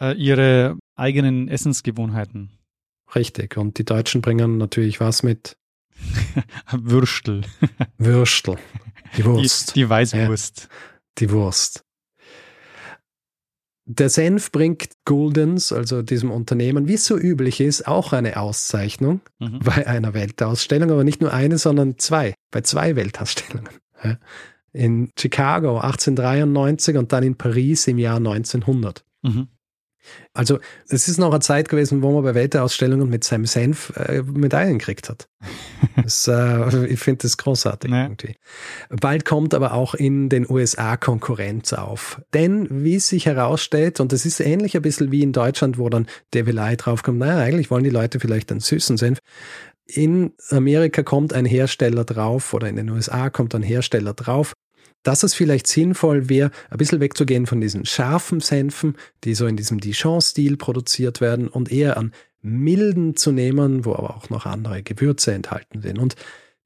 äh, ihre eigenen Essensgewohnheiten. Richtig. Und die Deutschen bringen natürlich was mit? (laughs) Würstel. Würstel. Die Wurst. Die, die Weißwurst. Ja, die Wurst. Der Senf bringt Guldens, also diesem Unternehmen, wie es so üblich ist, auch eine Auszeichnung mhm. bei einer Weltausstellung, aber nicht nur eine, sondern zwei, bei zwei Weltausstellungen. In Chicago 1893 und dann in Paris im Jahr 1900. Mhm. Also es ist noch eine Zeit gewesen, wo man bei Weltausstellungen mit seinem Senf äh, Medaillen gekriegt hat. Das, äh, ich finde das großartig ja. irgendwie. Bald kommt aber auch in den USA Konkurrenz auf. Denn wie es sich herausstellt, und das ist ähnlich ein bisschen wie in Deutschland, wo dann Devilei draufkommt, naja, eigentlich wollen die Leute vielleicht einen süßen Senf. In Amerika kommt ein Hersteller drauf oder in den USA kommt ein Hersteller drauf, dass es vielleicht sinnvoll wäre, ein bisschen wegzugehen von diesen scharfen Senfen, die so in diesem Dijon-Stil produziert werden und eher an milden zu nehmen, wo aber auch noch andere Gewürze enthalten sind. Und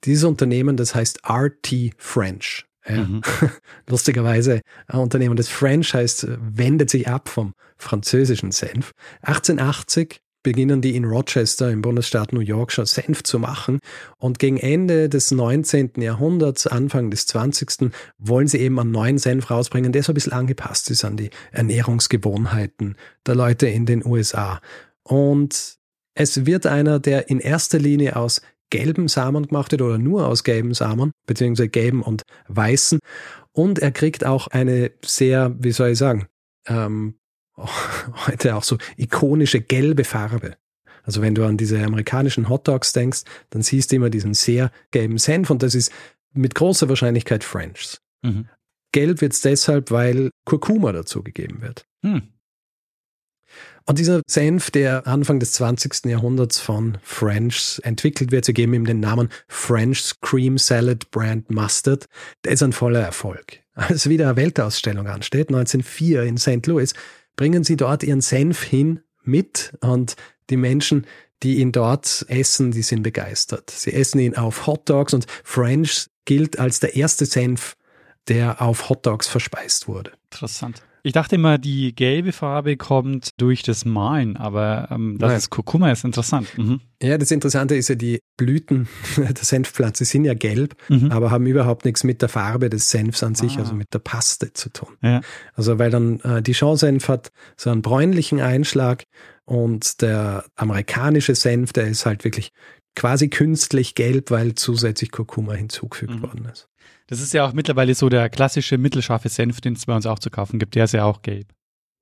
dieses Unternehmen, das heißt RT French. Ja. Mhm. (laughs) Lustigerweise, ein Unternehmen, das French heißt, wendet sich ab vom französischen Senf. 1880 beginnen die in Rochester im Bundesstaat New York schon Senf zu machen. Und gegen Ende des 19. Jahrhunderts, Anfang des 20. wollen sie eben einen neuen Senf rausbringen, der so ein bisschen angepasst ist an die Ernährungsgewohnheiten der Leute in den USA. Und es wird einer, der in erster Linie aus gelben Samen gemacht wird oder nur aus gelben Samen, beziehungsweise gelben und weißen. Und er kriegt auch eine sehr, wie soll ich sagen, ähm, (laughs) heute auch so ikonische gelbe Farbe. Also wenn du an diese amerikanischen Hot Dogs denkst, dann siehst du immer diesen sehr gelben Senf und das ist mit großer Wahrscheinlichkeit Frenchs. Mhm. Gelb wird es deshalb, weil Kurkuma dazu gegeben wird. Mhm. Und dieser Senf, der Anfang des 20. Jahrhunderts von Frenchs entwickelt wird, sie geben ihm den Namen French's Cream Salad Brand Mustard, der ist ein voller Erfolg. Als wieder eine Weltausstellung ansteht, 1904 in St. Louis, bringen sie dort ihren Senf hin mit und die Menschen, die ihn dort essen, die sind begeistert. Sie essen ihn auf Hot Dogs und French gilt als der erste Senf, der auf Hot Dogs verspeist wurde. Interessant. Ich dachte immer, die gelbe Farbe kommt durch das Malen, aber ähm, das Nein. ist Kurkuma, ist interessant. Mhm. Ja, das Interessante ist ja, die Blüten (laughs) der Senfpflanze sind ja gelb, mhm. aber haben überhaupt nichts mit der Farbe des Senfs an sich, ah. also mit der Paste zu tun. Ja. Also weil dann äh, die Dijon-Senf hat so einen bräunlichen Einschlag und der amerikanische Senf, der ist halt wirklich quasi künstlich gelb, weil zusätzlich Kurkuma hinzugefügt mhm. worden ist. Das ist ja auch mittlerweile so der klassische mittelscharfe Senf, den es bei uns auch zu kaufen gibt. Der ist ja auch gelb.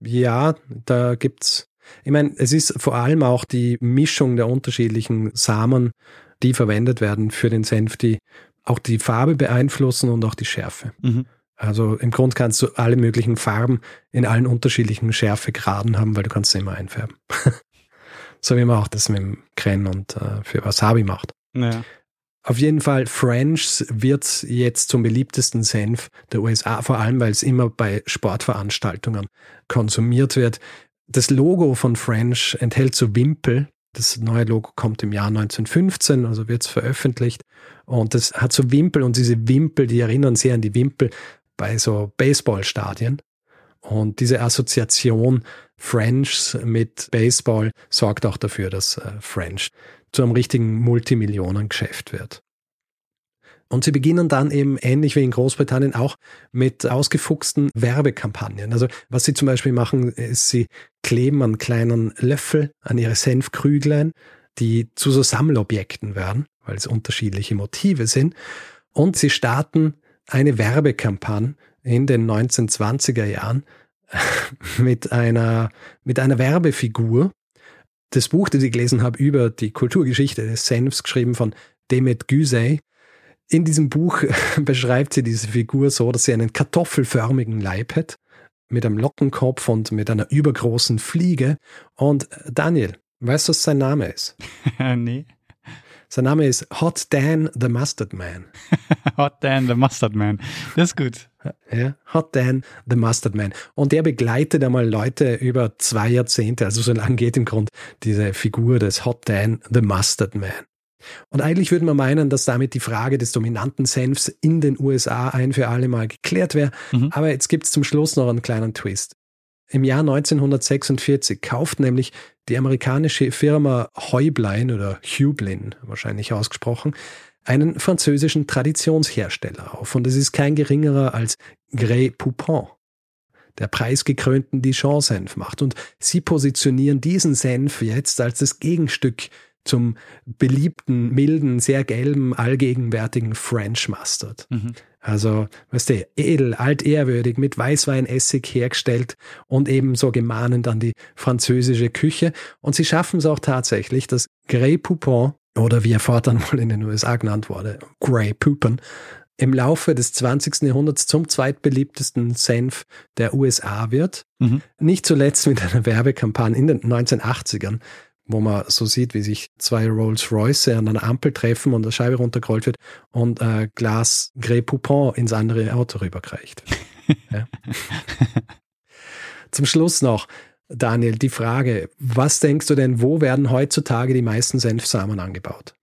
Ja, da gibt's. Ich meine, es ist vor allem auch die Mischung der unterschiedlichen Samen, die verwendet werden für den Senf, die auch die Farbe beeinflussen und auch die Schärfe. Mhm. Also im Grund kannst du alle möglichen Farben in allen unterschiedlichen Schärfegraden haben, weil du kannst sie immer einfärben. (laughs) so wie man auch das mit dem Kren und äh, für Wasabi macht. Ja. Auf jeden Fall, French wird jetzt zum beliebtesten Senf der USA, vor allem weil es immer bei Sportveranstaltungen konsumiert wird. Das Logo von French enthält so Wimpel. Das neue Logo kommt im Jahr 1915, also wird es veröffentlicht. Und das hat so Wimpel und diese Wimpel, die erinnern sehr an die Wimpel bei so Baseballstadien. Und diese Assoziation French mit Baseball sorgt auch dafür, dass äh, French zu einem richtigen Multimillionengeschäft wird. Und sie beginnen dann eben ähnlich wie in Großbritannien auch mit ausgefuchsten Werbekampagnen. Also was sie zum Beispiel machen, ist, sie kleben einen kleinen Löffel an ihre Senfkrüglein, die zu so Sammelobjekten werden, weil es unterschiedliche Motive sind. Und sie starten eine Werbekampagne in den 1920er Jahren (laughs) mit einer, mit einer Werbefigur, das Buch, das ich gelesen habe über die Kulturgeschichte des Senfs, geschrieben von Demet Güsey. In diesem Buch (laughs) beschreibt sie diese Figur so, dass sie einen kartoffelförmigen Leib hat, mit einem Lockenkopf und mit einer übergroßen Fliege. Und Daniel, weißt du, was sein Name ist? (laughs) nee. Sein Name ist Hot Dan the Mustard Man. (laughs) Hot Dan the Mustard Man. Das ist gut. Ja, Hot Dan the Mustard Man. Und der begleitet einmal Leute über zwei Jahrzehnte, also so lange geht im Grund diese Figur des Hot Dan the Mustard Man. Und eigentlich würde man meinen, dass damit die Frage des dominanten Senfs in den USA ein für alle Mal geklärt wäre. Mhm. Aber jetzt gibt es zum Schluss noch einen kleinen Twist. Im Jahr 1946 kauft nämlich die amerikanische Firma Heublein oder Hublin wahrscheinlich ausgesprochen, einen französischen Traditionshersteller auf. Und es ist kein geringerer als Grey Poupon, der preisgekrönten Dijon-Senf macht. Und sie positionieren diesen Senf jetzt als das Gegenstück zum beliebten, milden, sehr gelben, allgegenwärtigen French Mustard. Mhm. Also, weißt du, edel, altehrwürdig, mit Weißweinessig hergestellt und ebenso gemahnend an die französische Küche. Und sie schaffen es auch tatsächlich, dass Grey Poupon, oder wie er fortan wohl in den USA genannt wurde, Grey Poupon, im Laufe des 20. Jahrhunderts zum zweitbeliebtesten Senf der USA wird. Mhm. Nicht zuletzt mit einer Werbekampagne in den 1980ern wo man so sieht, wie sich zwei Rolls-Royce an einer Ampel treffen und eine Scheibe runtergerollt wird und ein Glas Grey Poupon ins andere Auto rüberkreicht. (laughs) ja. Zum Schluss noch, Daniel, die Frage, was denkst du denn, wo werden heutzutage die meisten Senfsamen angebaut?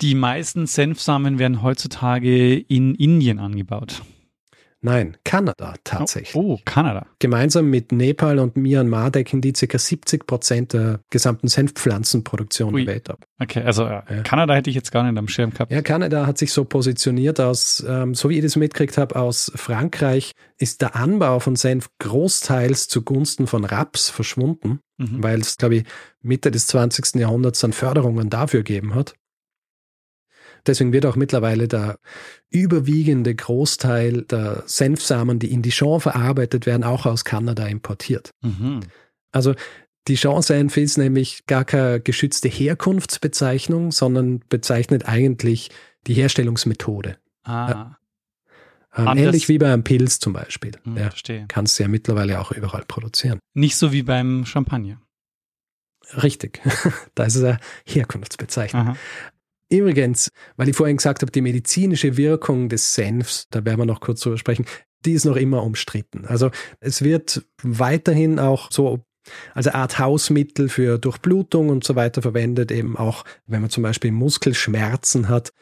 Die meisten Senfsamen werden heutzutage in Indien angebaut. Nein, Kanada tatsächlich. Oh, oh, Kanada. Gemeinsam mit Nepal und Myanmar decken die ca. 70 Prozent der gesamten Senfpflanzenproduktion Ui. der Welt ab. Okay, also äh, ja. Kanada hätte ich jetzt gar nicht am Schirm gehabt. Ja, Kanada hat sich so positioniert aus, ähm, so wie ich das mitgekriegt habe, aus Frankreich ist der Anbau von Senf großteils zugunsten von Raps verschwunden, mhm. weil es, glaube ich, Mitte des 20. Jahrhunderts dann Förderungen dafür gegeben hat. Deswegen wird auch mittlerweile der überwiegende Großteil der Senfsamen, die in Dijon verarbeitet werden, auch aus Kanada importiert. Mhm. Also Dijon-Senf ist nämlich gar keine geschützte Herkunftsbezeichnung, sondern bezeichnet eigentlich die Herstellungsmethode. Ah. Ähm, ähnlich wie beim Pilz zum Beispiel. Hm, ja, verstehe. Kannst du ja mittlerweile auch überall produzieren. Nicht so wie beim Champagner. Richtig. (laughs) da ist es eine Herkunftsbezeichnung. Aha. Übrigens, weil ich vorhin gesagt habe, die medizinische Wirkung des Senfs, da werden wir noch kurz drüber sprechen, die ist noch immer umstritten. Also es wird weiterhin auch so als Art Hausmittel für Durchblutung und so weiter verwendet, eben auch wenn man zum Beispiel Muskelschmerzen hat.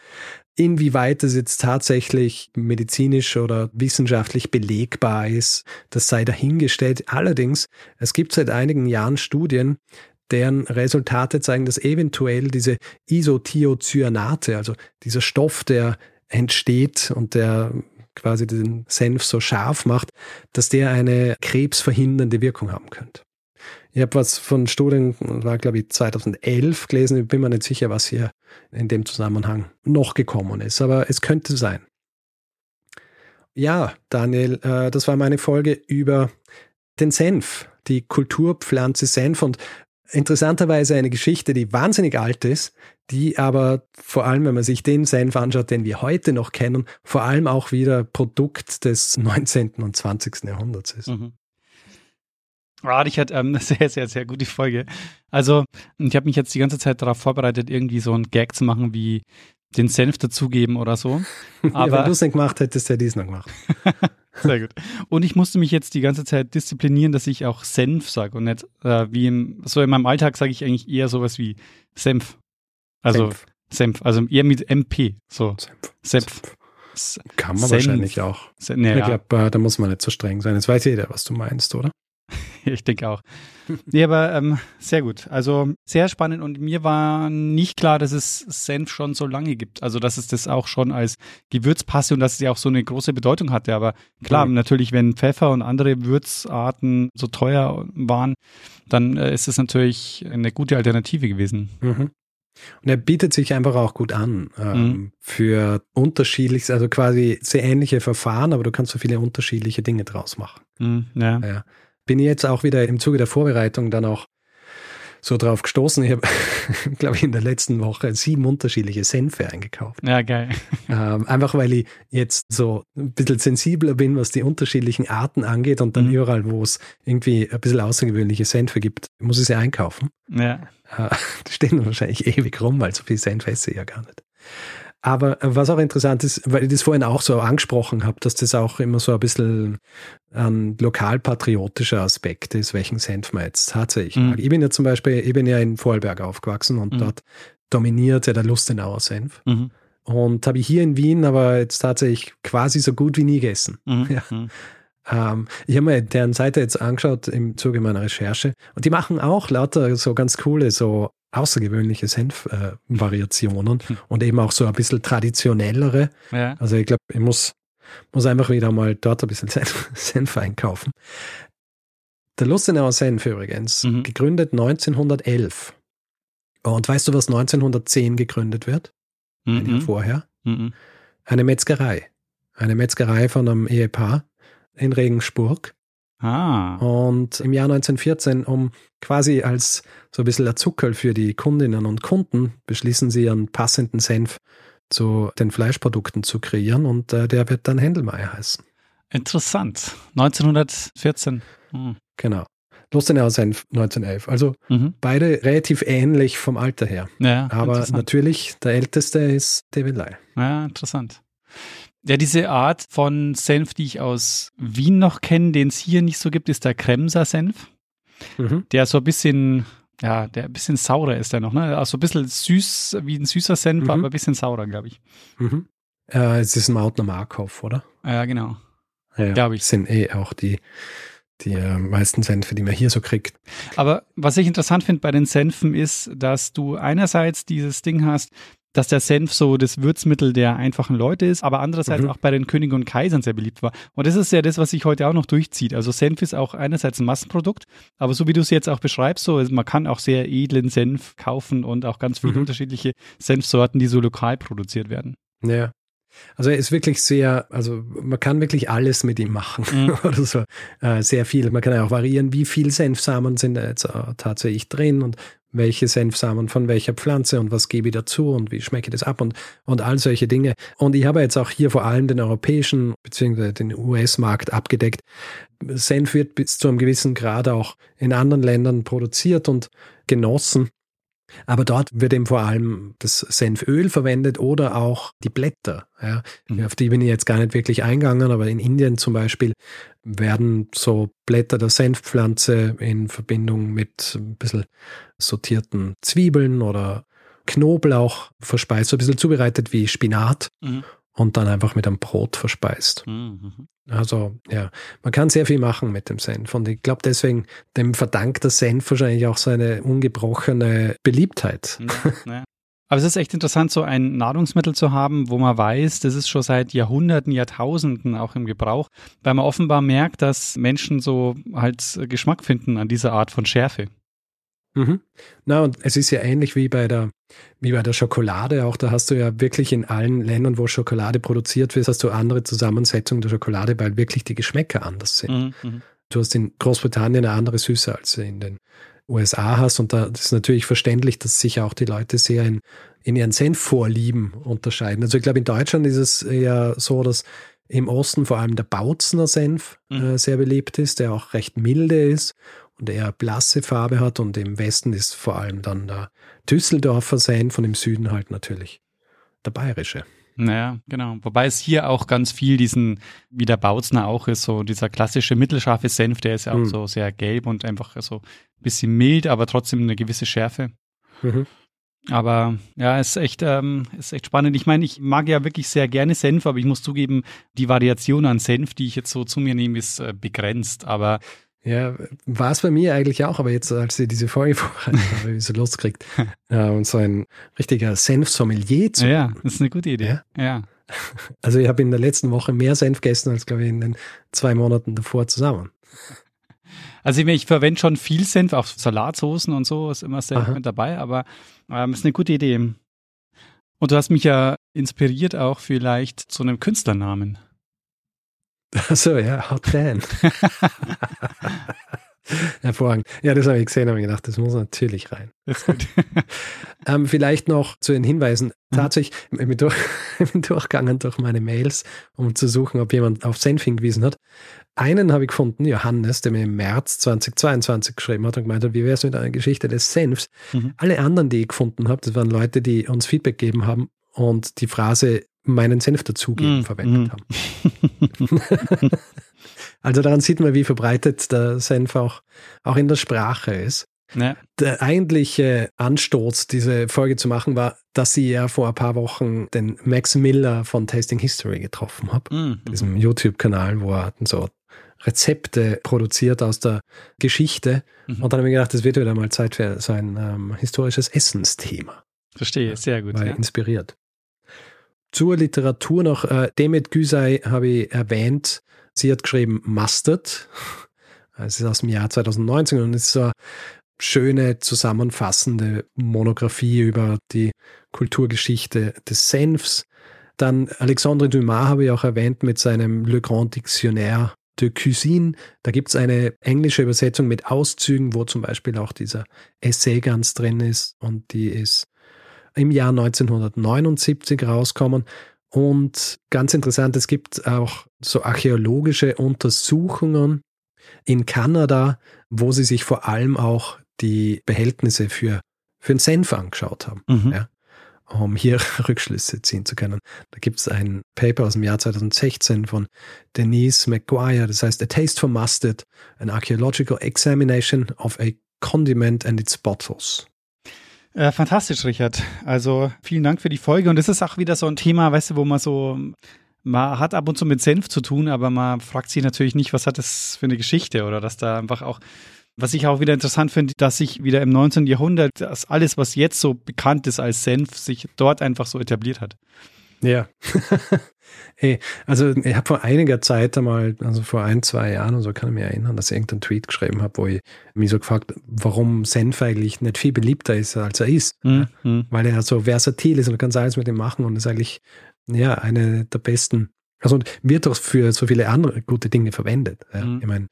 Inwieweit es jetzt tatsächlich medizinisch oder wissenschaftlich belegbar ist, das sei dahingestellt. Allerdings, es gibt seit einigen Jahren Studien, deren Resultate zeigen, dass eventuell diese Isothiocyanate, also dieser Stoff, der entsteht und der quasi den Senf so scharf macht, dass der eine krebsverhindernde Wirkung haben könnte. Ich habe was von Studien, war glaube ich 2011 gelesen, ich bin mir nicht sicher, was hier in dem Zusammenhang noch gekommen ist, aber es könnte sein. Ja, Daniel, äh, das war meine Folge über den Senf, die Kulturpflanze Senf und interessanterweise eine Geschichte, die wahnsinnig alt ist, die aber vor allem, wenn man sich den Senf anschaut, den wir heute noch kennen, vor allem auch wieder Produkt des (laughs) 19. und 20. Jahrhunderts ist. Mhm. Ah, ich hatte ähm, eine (laughs) sehr, sehr, sehr gute Folge. Also, ich habe mich jetzt die ganze Zeit darauf vorbereitet, irgendwie so einen Gag zu machen, wie den Senf dazugeben oder so. Aber (laughs) ja, wenn du es nicht gemacht hättest, hätte ich es noch gemacht. (laughs) Sehr gut. Und ich musste mich jetzt die ganze Zeit disziplinieren, dass ich auch Senf sage und nicht äh, wie im, so in meinem Alltag sage ich eigentlich eher sowas wie Senf. Also Senf. Senf, also eher mit MP. So. Senf. Senf. Kann man Senf. wahrscheinlich auch. Sen nee, ich glaube, ja. Äh, da muss man nicht so streng sein. Jetzt weiß jeder, was du meinst, oder? (laughs) ich denke auch. Nee, aber ähm, sehr gut. Also sehr spannend und mir war nicht klar, dass es Senf schon so lange gibt. Also dass es das auch schon als Gewürz passte und dass es ja auch so eine große Bedeutung hatte. Aber klar, mhm. natürlich, wenn Pfeffer und andere Würzarten so teuer waren, dann äh, ist es natürlich eine gute Alternative gewesen. Mhm. Und er bietet sich einfach auch gut an ähm, mhm. für unterschiedliches, also quasi sehr ähnliche Verfahren, aber du kannst so viele unterschiedliche Dinge draus machen. Mhm, ja. ja bin ich jetzt auch wieder im Zuge der Vorbereitung dann auch so drauf gestoßen. Ich habe, (laughs) glaube ich, in der letzten Woche sieben unterschiedliche Senfe eingekauft. Ja, geil. (laughs) Ähm, einfach weil ich jetzt so ein bisschen sensibler bin, was die unterschiedlichen Arten angeht und dann mhm. überall, wo es irgendwie ein bisschen außergewöhnliche Senfe gibt, muss ich sie einkaufen. Ja. Äh, (laughs) die stehen wahrscheinlich ewig rum, weil so viel Senf esse ich ja gar nicht. Aber äh, was auch interessant ist, weil ich das vorhin auch so angesprochen habe, dass das auch immer so ein bisschen ein lokalpatriotischer Aspekt ist, welchen Senf man jetzt tatsächlich mhm. mag. Ich bin ja zum Beispiel, ich bin ja in Vorarlberg aufgewachsen und mhm. dort dominiert ja der Lustenauer Senf. Mhm. Und habe ich hier in Wien aber jetzt tatsächlich quasi so gut wie nie gegessen. Mhm. (laughs) Ja. Mhm. Ähm, ich habe mir deren Seite jetzt angeschaut im Zuge meiner Recherche und die machen auch lauter so ganz coole, so außergewöhnliche Senf-Variationen äh, und eben auch so ein bisschen traditionellere. Ja. Also ich glaube, ich muss, muss einfach wieder mal dort ein bisschen (laughs) Senf, Senf einkaufen. Der Lustenauer Senf übrigens, Mhm. gegründet 1911. Und weißt du, was 1910 gegründet wird? Ein Jahr Mhm. vorher? Mhm. Eine Metzgerei. Eine Metzgerei von einem Ehepaar in Regensburg. Ah. Und im Jahr 1914, um quasi als so ein bisschen ein Zuckerl für die Kundinnen und Kunden, beschließen sie, einen passenden Senf zu den Fleischprodukten zu kreieren und äh, der wird dann Händelmeier heißen. Interessant. 1914. Hm. Genau. Lustenauer Senf 1911. Also Mhm. beide relativ ähnlich vom Alter her. Ja, Aber natürlich, der älteste ist David Lai. Ja, interessant. Ja, diese Art von Senf, die ich aus Wien noch kenne, den es hier nicht so gibt, ist der Kremser Senf. Mhm. Der so ein bisschen, ja, der ein bisschen saurer ist der noch, ne? Also ein bisschen süß, wie ein süßer Senf, Mhm. aber ein bisschen saurer, glaube ich. Mhm. Äh, es ist ein Mautner Markov, oder? Ja, genau. Ja, Glaub ich. Sind eh auch die, die äh, meisten Senfe, die man hier so kriegt. Aber was ich interessant finde bei den Senfen ist, dass du einerseits dieses Ding hast, dass der Senf so das Würzmittel der einfachen Leute ist, aber andererseits Mhm. auch bei den Königen und Kaisern sehr beliebt war. Und das ist ja das, was sich heute auch noch durchzieht. Also Senf ist auch einerseits ein Massenprodukt, aber so wie du es jetzt auch beschreibst, so man kann auch sehr edlen Senf kaufen und auch ganz viele Mhm. unterschiedliche Senfsorten, die so lokal produziert werden. Ja. Also er ist wirklich sehr, also man kann wirklich alles mit ihm machen Mhm. (laughs) oder so. Äh, sehr viel. Man kann ja auch variieren, wie viel Senfsamen sind da jetzt äh, tatsächlich drin und welche Senfsamen von welcher Pflanze und was gebe ich dazu und wie schmecke ich das ab und, und all solche Dinge. Und ich habe jetzt auch hier vor allem den europäischen bzw. den US-Markt abgedeckt. Senf wird bis zu einem gewissen Grad auch in anderen Ländern produziert und genossen. Aber dort wird eben vor allem das Senföl verwendet oder auch die Blätter. Ja. Mhm. Auf die bin ich jetzt gar nicht wirklich eingegangen, aber in Indien zum Beispiel werden so Blätter der Senfpflanze in Verbindung mit ein bisschen sortierten Zwiebeln oder Knoblauch verspeist, so ein bisschen zubereitet wie Spinat Mhm. und dann einfach mit einem Brot verspeist. Mhm. Also ja, man kann sehr viel machen mit dem Senf und ich glaube deswegen, dem verdankt der Senf wahrscheinlich auch seine ungebrochene Beliebtheit. Ja, ja. Aber es ist echt interessant, so ein Nahrungsmittel zu haben, wo man weiß, das ist schon seit Jahrhunderten, Jahrtausenden auch im Gebrauch, weil man offenbar merkt, dass Menschen so halt Geschmack finden an dieser Art von Schärfe. Mhm. Na, und es ist ja ähnlich wie bei der, wie bei der Schokolade. Auch da hast du ja wirklich in allen Ländern, wo Schokolade produziert wird, hast du andere Zusammensetzungen der Schokolade, weil wirklich die Geschmäcker anders sind. Mhm, mhm. Du hast in Großbritannien eine andere Süße, als du in den USA hast. Und da ist natürlich verständlich, dass sich auch die Leute sehr in, in ihren Senfvorlieben unterscheiden. Also ich glaube, in Deutschland ist es ja so, dass im Osten vor allem der Bautzner Senf Mhm. äh, sehr beliebt ist, der auch recht milde ist und eher blasse Farbe hat. Und im Westen ist vor allem dann der Düsseldorfer Senf und im Süden halt natürlich der bayerische. Naja, genau. Wobei es hier auch ganz viel diesen, wie der Bautzner auch ist, so dieser klassische mittelscharfe Senf, der ist ja auch Mhm. so sehr gelb und einfach so ein bisschen mild, aber trotzdem eine gewisse Schärfe. Mhm. Aber ja, ist echt, ähm, ist echt spannend. Ich meine, ich mag ja wirklich sehr gerne Senf, aber ich muss zugeben, die Variation an Senf, die ich jetzt so zu mir nehme, ist äh, begrenzt. Aber Ja, war es bei mir eigentlich auch, aber jetzt, als ich diese Folge (laughs) vorbereitet habe, ich so Lust gekriegt, äh, (laughs) und so ein richtiger Senf-Sommelier zu. ja, das ist eine gute Idee. Ja. (laughs) Also ich habe in der letzten Woche mehr Senf gegessen als, glaube ich, in den zwei Monaten davor zusammen. Also ich, ich verwende schon viel Senf, auch Salatsoßen und so, ist immer Senf Aha. mit dabei, aber ähm, ist eine gute Idee. Und du hast mich ja inspiriert auch vielleicht zu einem Künstlernamen. Also ja, haut rein. (laughs) Hervorragend. Ja, das habe ich gesehen, habe ich gedacht, das muss natürlich rein. (laughs) Ähm, vielleicht noch zu den Hinweisen. Tatsächlich, ich bin, durch, (laughs) ich bin durchgegangen durch meine Mails, um zu suchen, ob jemand auf Senf hingewiesen hat. Einen habe ich gefunden, Johannes, der mir im März 2022 geschrieben hat und gemeint hat, wie wäre es mit einer Geschichte des Senfs? Mhm. Alle anderen, die ich gefunden habe, das waren Leute, die uns Feedback gegeben haben und die Phrase meinen Senf dazugeben Mhm. verwendet haben. (laughs) Also daran sieht man, wie verbreitet der Senf auch, auch in der Sprache ist. Ja. Der eigentliche Anstoß, diese Folge zu machen, war, dass ich ja vor ein paar Wochen den Max Miller von Tasting History getroffen habe. Mhm. Diesem YouTube-Kanal, wo er so Rezepte produziert aus der Geschichte. Mhm. Und dann habe ich gedacht, es wird wieder mal Zeit für so ein ähm, historisches Essensthema. Verstehe, sehr gut. War Ja. inspiriert. Zur Literatur noch, äh, Demet Güsei habe ich erwähnt. Sie hat geschrieben Mustard. Es ist aus dem Jahr 2019 und ist so eine schöne, zusammenfassende Monographie über die Kulturgeschichte des Senfs. Dann Alexandre Dumas habe ich auch erwähnt mit seinem Le Grand Dictionnaire de Cuisine. Da gibt es eine englische Übersetzung mit Auszügen, wo zum Beispiel auch dieser Essay ganz drin ist und die ist im Jahr 1979 rauskommen. Und ganz interessant, es gibt auch so archäologische Untersuchungen in Kanada, wo sie sich vor allem auch die Behältnisse für, für den Senf angeschaut haben, Mhm. Ja. um hier (laughs) Rückschlüsse ziehen zu können. Da gibt es ein Paper aus dem Jahr 2016 von Denise McGuire, das heißt A Taste for Mustard, an Archaeological Examination of a Condiment and its Bottles. Äh, fantastisch, Richard. Also vielen Dank für die Folge. Und es ist auch wieder so ein Thema, weißt du, wo man so, man hat ab und zu mit Senf zu tun, aber man fragt sich natürlich nicht, was hat das für eine Geschichte oder dass da einfach auch, was ich auch wieder interessant finde, dass sich wieder im 19. Jahrhundert das alles, was jetzt so bekannt ist als Senf, sich dort einfach so etabliert hat. Ja. (laughs) Ey, also ich habe vor einiger Zeit einmal, also vor ein, zwei Jahren oder so, kann ich mich erinnern, dass ich irgendeinen Tweet geschrieben habe, wo ich mich so gefragt, warum Senf eigentlich nicht viel beliebter ist, als er ist. Mhm. Mhm. Weil er so versatil ist und du kannst alles mit ihm machen und ist eigentlich ja eine der besten. Also und wird auch für so viele andere gute Dinge verwendet. Ja. Mhm. Ich meine,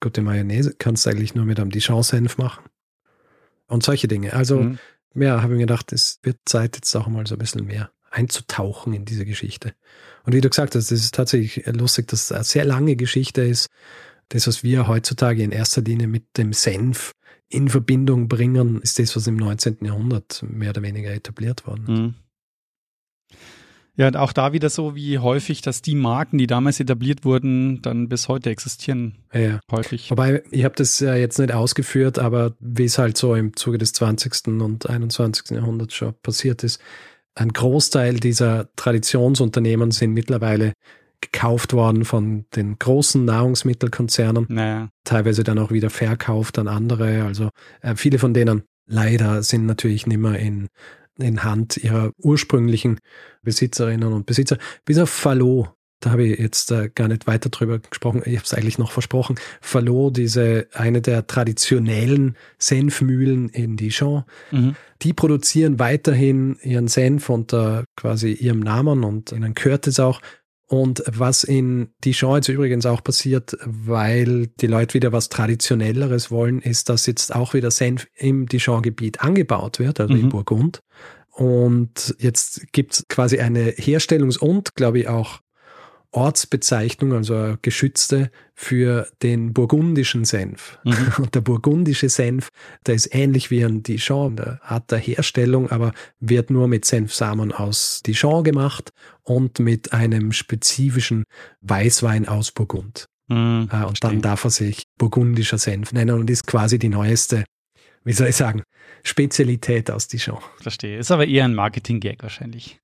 gute Mayonnaise kannst du eigentlich nur mit einem Dijon-Senf machen. Und solche Dinge. Also Mhm. ja, habe ich mir gedacht, es wird Zeit, jetzt auch mal so ein bisschen mehr einzutauchen in diese Geschichte. Und wie du gesagt hast, es ist tatsächlich lustig, dass es eine sehr lange Geschichte ist. Das, was wir heutzutage in erster Linie mit dem Senf in Verbindung bringen, ist das, was im 19. Jahrhundert mehr oder weniger etabliert worden ist. Mhm. Ja, und auch da wieder so wie häufig, dass die Marken, die damals etabliert wurden, dann bis heute existieren. Ja, Ja. Häufig. Wobei, ich habe das ja jetzt nicht ausgeführt, aber wie es halt so im Zuge des 20. und 21. Jahrhunderts schon passiert ist, ein Großteil dieser Traditionsunternehmen sind mittlerweile gekauft worden von den großen Nahrungsmittelkonzernen, Naja. teilweise dann auch wieder verkauft an andere. Also äh, viele von denen leider sind natürlich nicht mehr in, in Hand ihrer ursprünglichen Besitzerinnen und Besitzer. Bis auf Fallot, da habe ich jetzt äh, gar nicht weiter drüber gesprochen, ich habe es eigentlich noch versprochen. Fallot, diese eine der traditionellen Senfmühlen in Dijon, Mhm. die produzieren weiterhin ihren Senf unter quasi ihrem Namen und ihnen gehört es auch. Und was in Dijon jetzt übrigens auch passiert, weil die Leute wieder was Traditionelleres wollen, ist, dass jetzt auch wieder Senf im Dijon-Gebiet angebaut wird, also Mhm. in Burgund. Und jetzt gibt es quasi eine Herstellungs- und, glaube ich, auch Ortsbezeichnung, also eine geschützte für den burgundischen Senf. Mhm. (laughs) Und der burgundische Senf, der ist ähnlich wie ein Dijon der Art der Herstellung, aber wird nur mit Senfsamen aus Dijon gemacht und mit einem spezifischen Weißwein aus Burgund. Mhm. Äh, Und Verstehe. dann darf er sich burgundischer Senf nennen und ist quasi die neueste, wie soll ich sagen, Spezialität aus Dijon. Verstehe. Ist aber eher ein Marketing-Gag wahrscheinlich.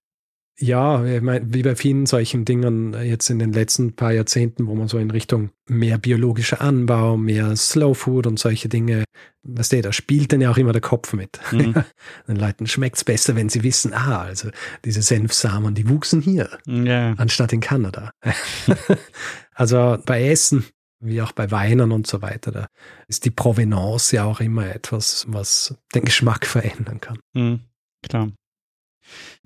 Ja, ich meine, wie bei vielen solchen Dingen jetzt in den letzten paar Jahrzehnten, wo man so in Richtung mehr biologischer Anbau, mehr Slow Food und solche Dinge, weißt du, da spielt dann ja auch immer der Kopf mit. Mhm. (laughs) Den Leuten schmeckt's besser, wenn sie wissen, ah, also diese Senfsamen, die wuchsen hier, Ja. anstatt in Kanada. (laughs) also bei Essen, wie auch bei Weinen und so weiter, da ist die Provenance ja auch immer etwas, was den Geschmack verändern kann. Mhm. Klar.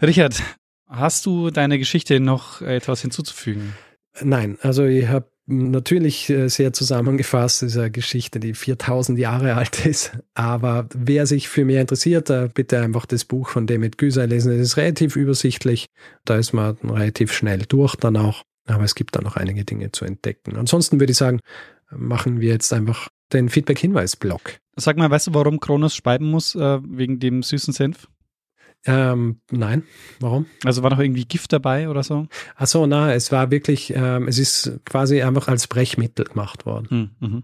Richard, hast du deiner Geschichte noch etwas hinzuzufügen? Nein, also ich habe natürlich äh, sehr zusammengefasst, ist eine Geschichte, die 4000 Jahre alt (laughs) ist. Aber wer sich für mehr interessiert, äh, bitte einfach das Buch von Demet Güser lesen. Es ist relativ übersichtlich. Da ist man relativ schnell durch dann auch. Aber es gibt da noch einige Dinge zu entdecken. Ansonsten würde ich sagen, machen wir jetzt einfach den Feedback-Hinweis-Block. Sag mal, weißt du, warum Kronos speiben muss, äh, wegen dem süßen Senf? Ähm, nein, warum? Also war noch irgendwie Gift dabei oder so? Ach so, na, es war wirklich, ähm, es ist quasi einfach als Brechmittel gemacht worden. Hm, mhm.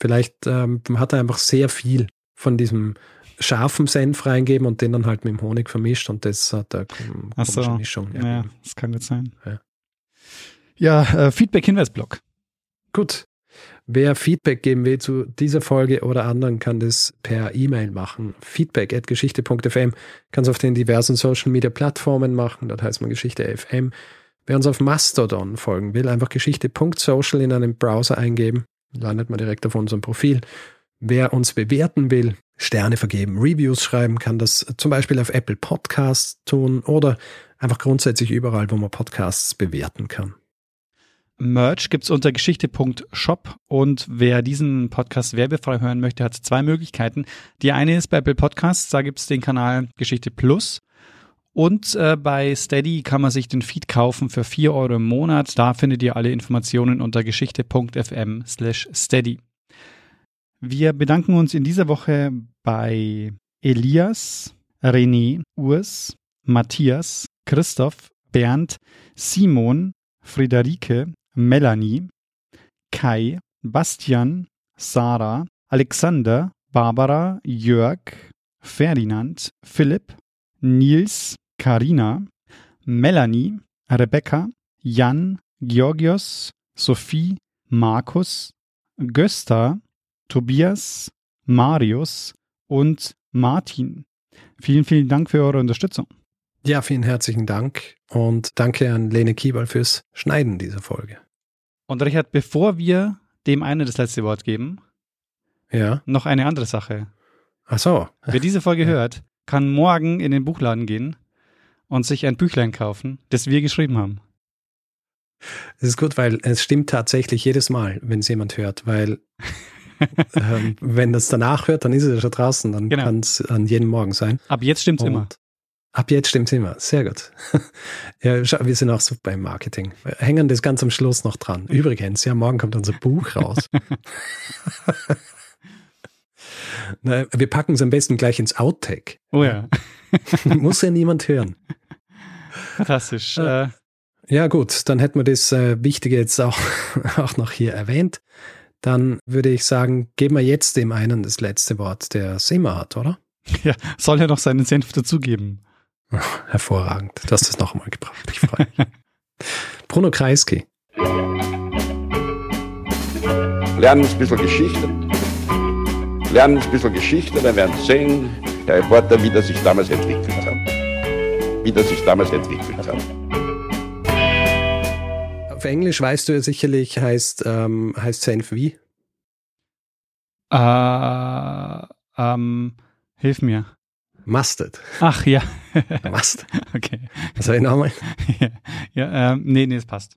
Vielleicht ähm, hat er einfach sehr viel von diesem scharfen Senf reingeben und den dann halt mit dem Honig vermischt und das hat eine Ach so. komische Mischung. Ja, ergeben. das kann gut sein. Ja. Ja, äh, Feedback-Hinweis-Blog. Gut, Wer Feedback geben will zu dieser Folge oder anderen, kann das per E-Mail machen. Feedback at geschichte.fm kann es auf den diversen Social Media Plattformen machen. Dort heißt man Geschichte FM. Wer uns auf Mastodon folgen will, einfach geschichte.social in einem Browser eingeben. Landet man direkt auf unserem Profil. Wer uns bewerten will, Sterne vergeben, Reviews schreiben, kann das zum Beispiel auf Apple Podcasts tun oder einfach grundsätzlich überall, wo man Podcasts bewerten kann. Merch gibt's unter geschichte.shop und wer diesen Podcast werbefrei hören möchte, hat zwei Möglichkeiten. Die eine ist bei Apple Podcasts, da gibt's den Kanal Geschichte Plus. Und äh, bei Steady kann man sich den Feed kaufen für vier Euro im Monat. Da findet ihr alle Informationen unter geschichte.fm slash steady. Wir bedanken uns in dieser Woche bei Elias, René, Urs, Matthias, Christoph, Bernd, Simon, Friederike, Melanie, Kai, Bastian, Sarah, Alexander, Barbara, Jörg, Ferdinand, Philipp, Nils, Karina, Melanie, Rebecca, Jan, Georgios, Sophie, Markus, Gösta, Tobias, Marius und Martin. Vielen, vielen Dank für eure Unterstützung. Ja, vielen herzlichen Dank und danke an Lene Kiebal fürs Schneiden dieser Folge. Und Richard, bevor wir dem einen das letzte Wort geben, Ja. noch eine andere Sache. Ach so. Wer diese Folge hört, kann morgen in den Buchladen gehen und sich ein Büchlein kaufen, das wir geschrieben haben. Es ist gut, weil es stimmt tatsächlich jedes Mal, wenn es jemand hört, weil (laughs) ähm, wenn das danach hört, dann ist es ja schon draußen, dann Genau. kann es an jedem Morgen sein. Ab jetzt stimmt's Und immer. Ab jetzt stimmt's immer. Sehr gut. (laughs) ja, wir sind auch super im Marketing. Wir hängen das ganz am Schluss noch dran. Übrigens, ja, morgen kommt unser Buch raus. (laughs) Na, wir packen es am besten gleich ins Outtake. Oh ja, (laughs) Muss ja niemand hören. fantastisch. Ja. Äh, Ja, gut, dann hätten wir das äh, Wichtige jetzt auch, auch noch hier erwähnt. Dann würde ich sagen, geben wir jetzt dem einen das letzte Wort, der es immer hat, oder? ja, soll ja noch seinen Senf dazugeben. (laughs) Hervorragend. Du hast das noch einmal gebracht. Ich freue mich. (laughs) Bruno Kreisky. Lernen ein bisschen Geschichte. Lernen ein bisschen Geschichte, dann werden Sie sehen, der Reporter, wie das sich damals entwickelt hat. Wie das sich damals entwickelt hat. Auf Englisch weißt du ja sicherlich, heißt, ähm, heißt Senf wie? Äh, ähm, hilf mir. Mustard. Ach ja, Mustard. (laughs) okay. Was soll ich nochmal? (laughs) ja, ähm, nee, nee, es passt.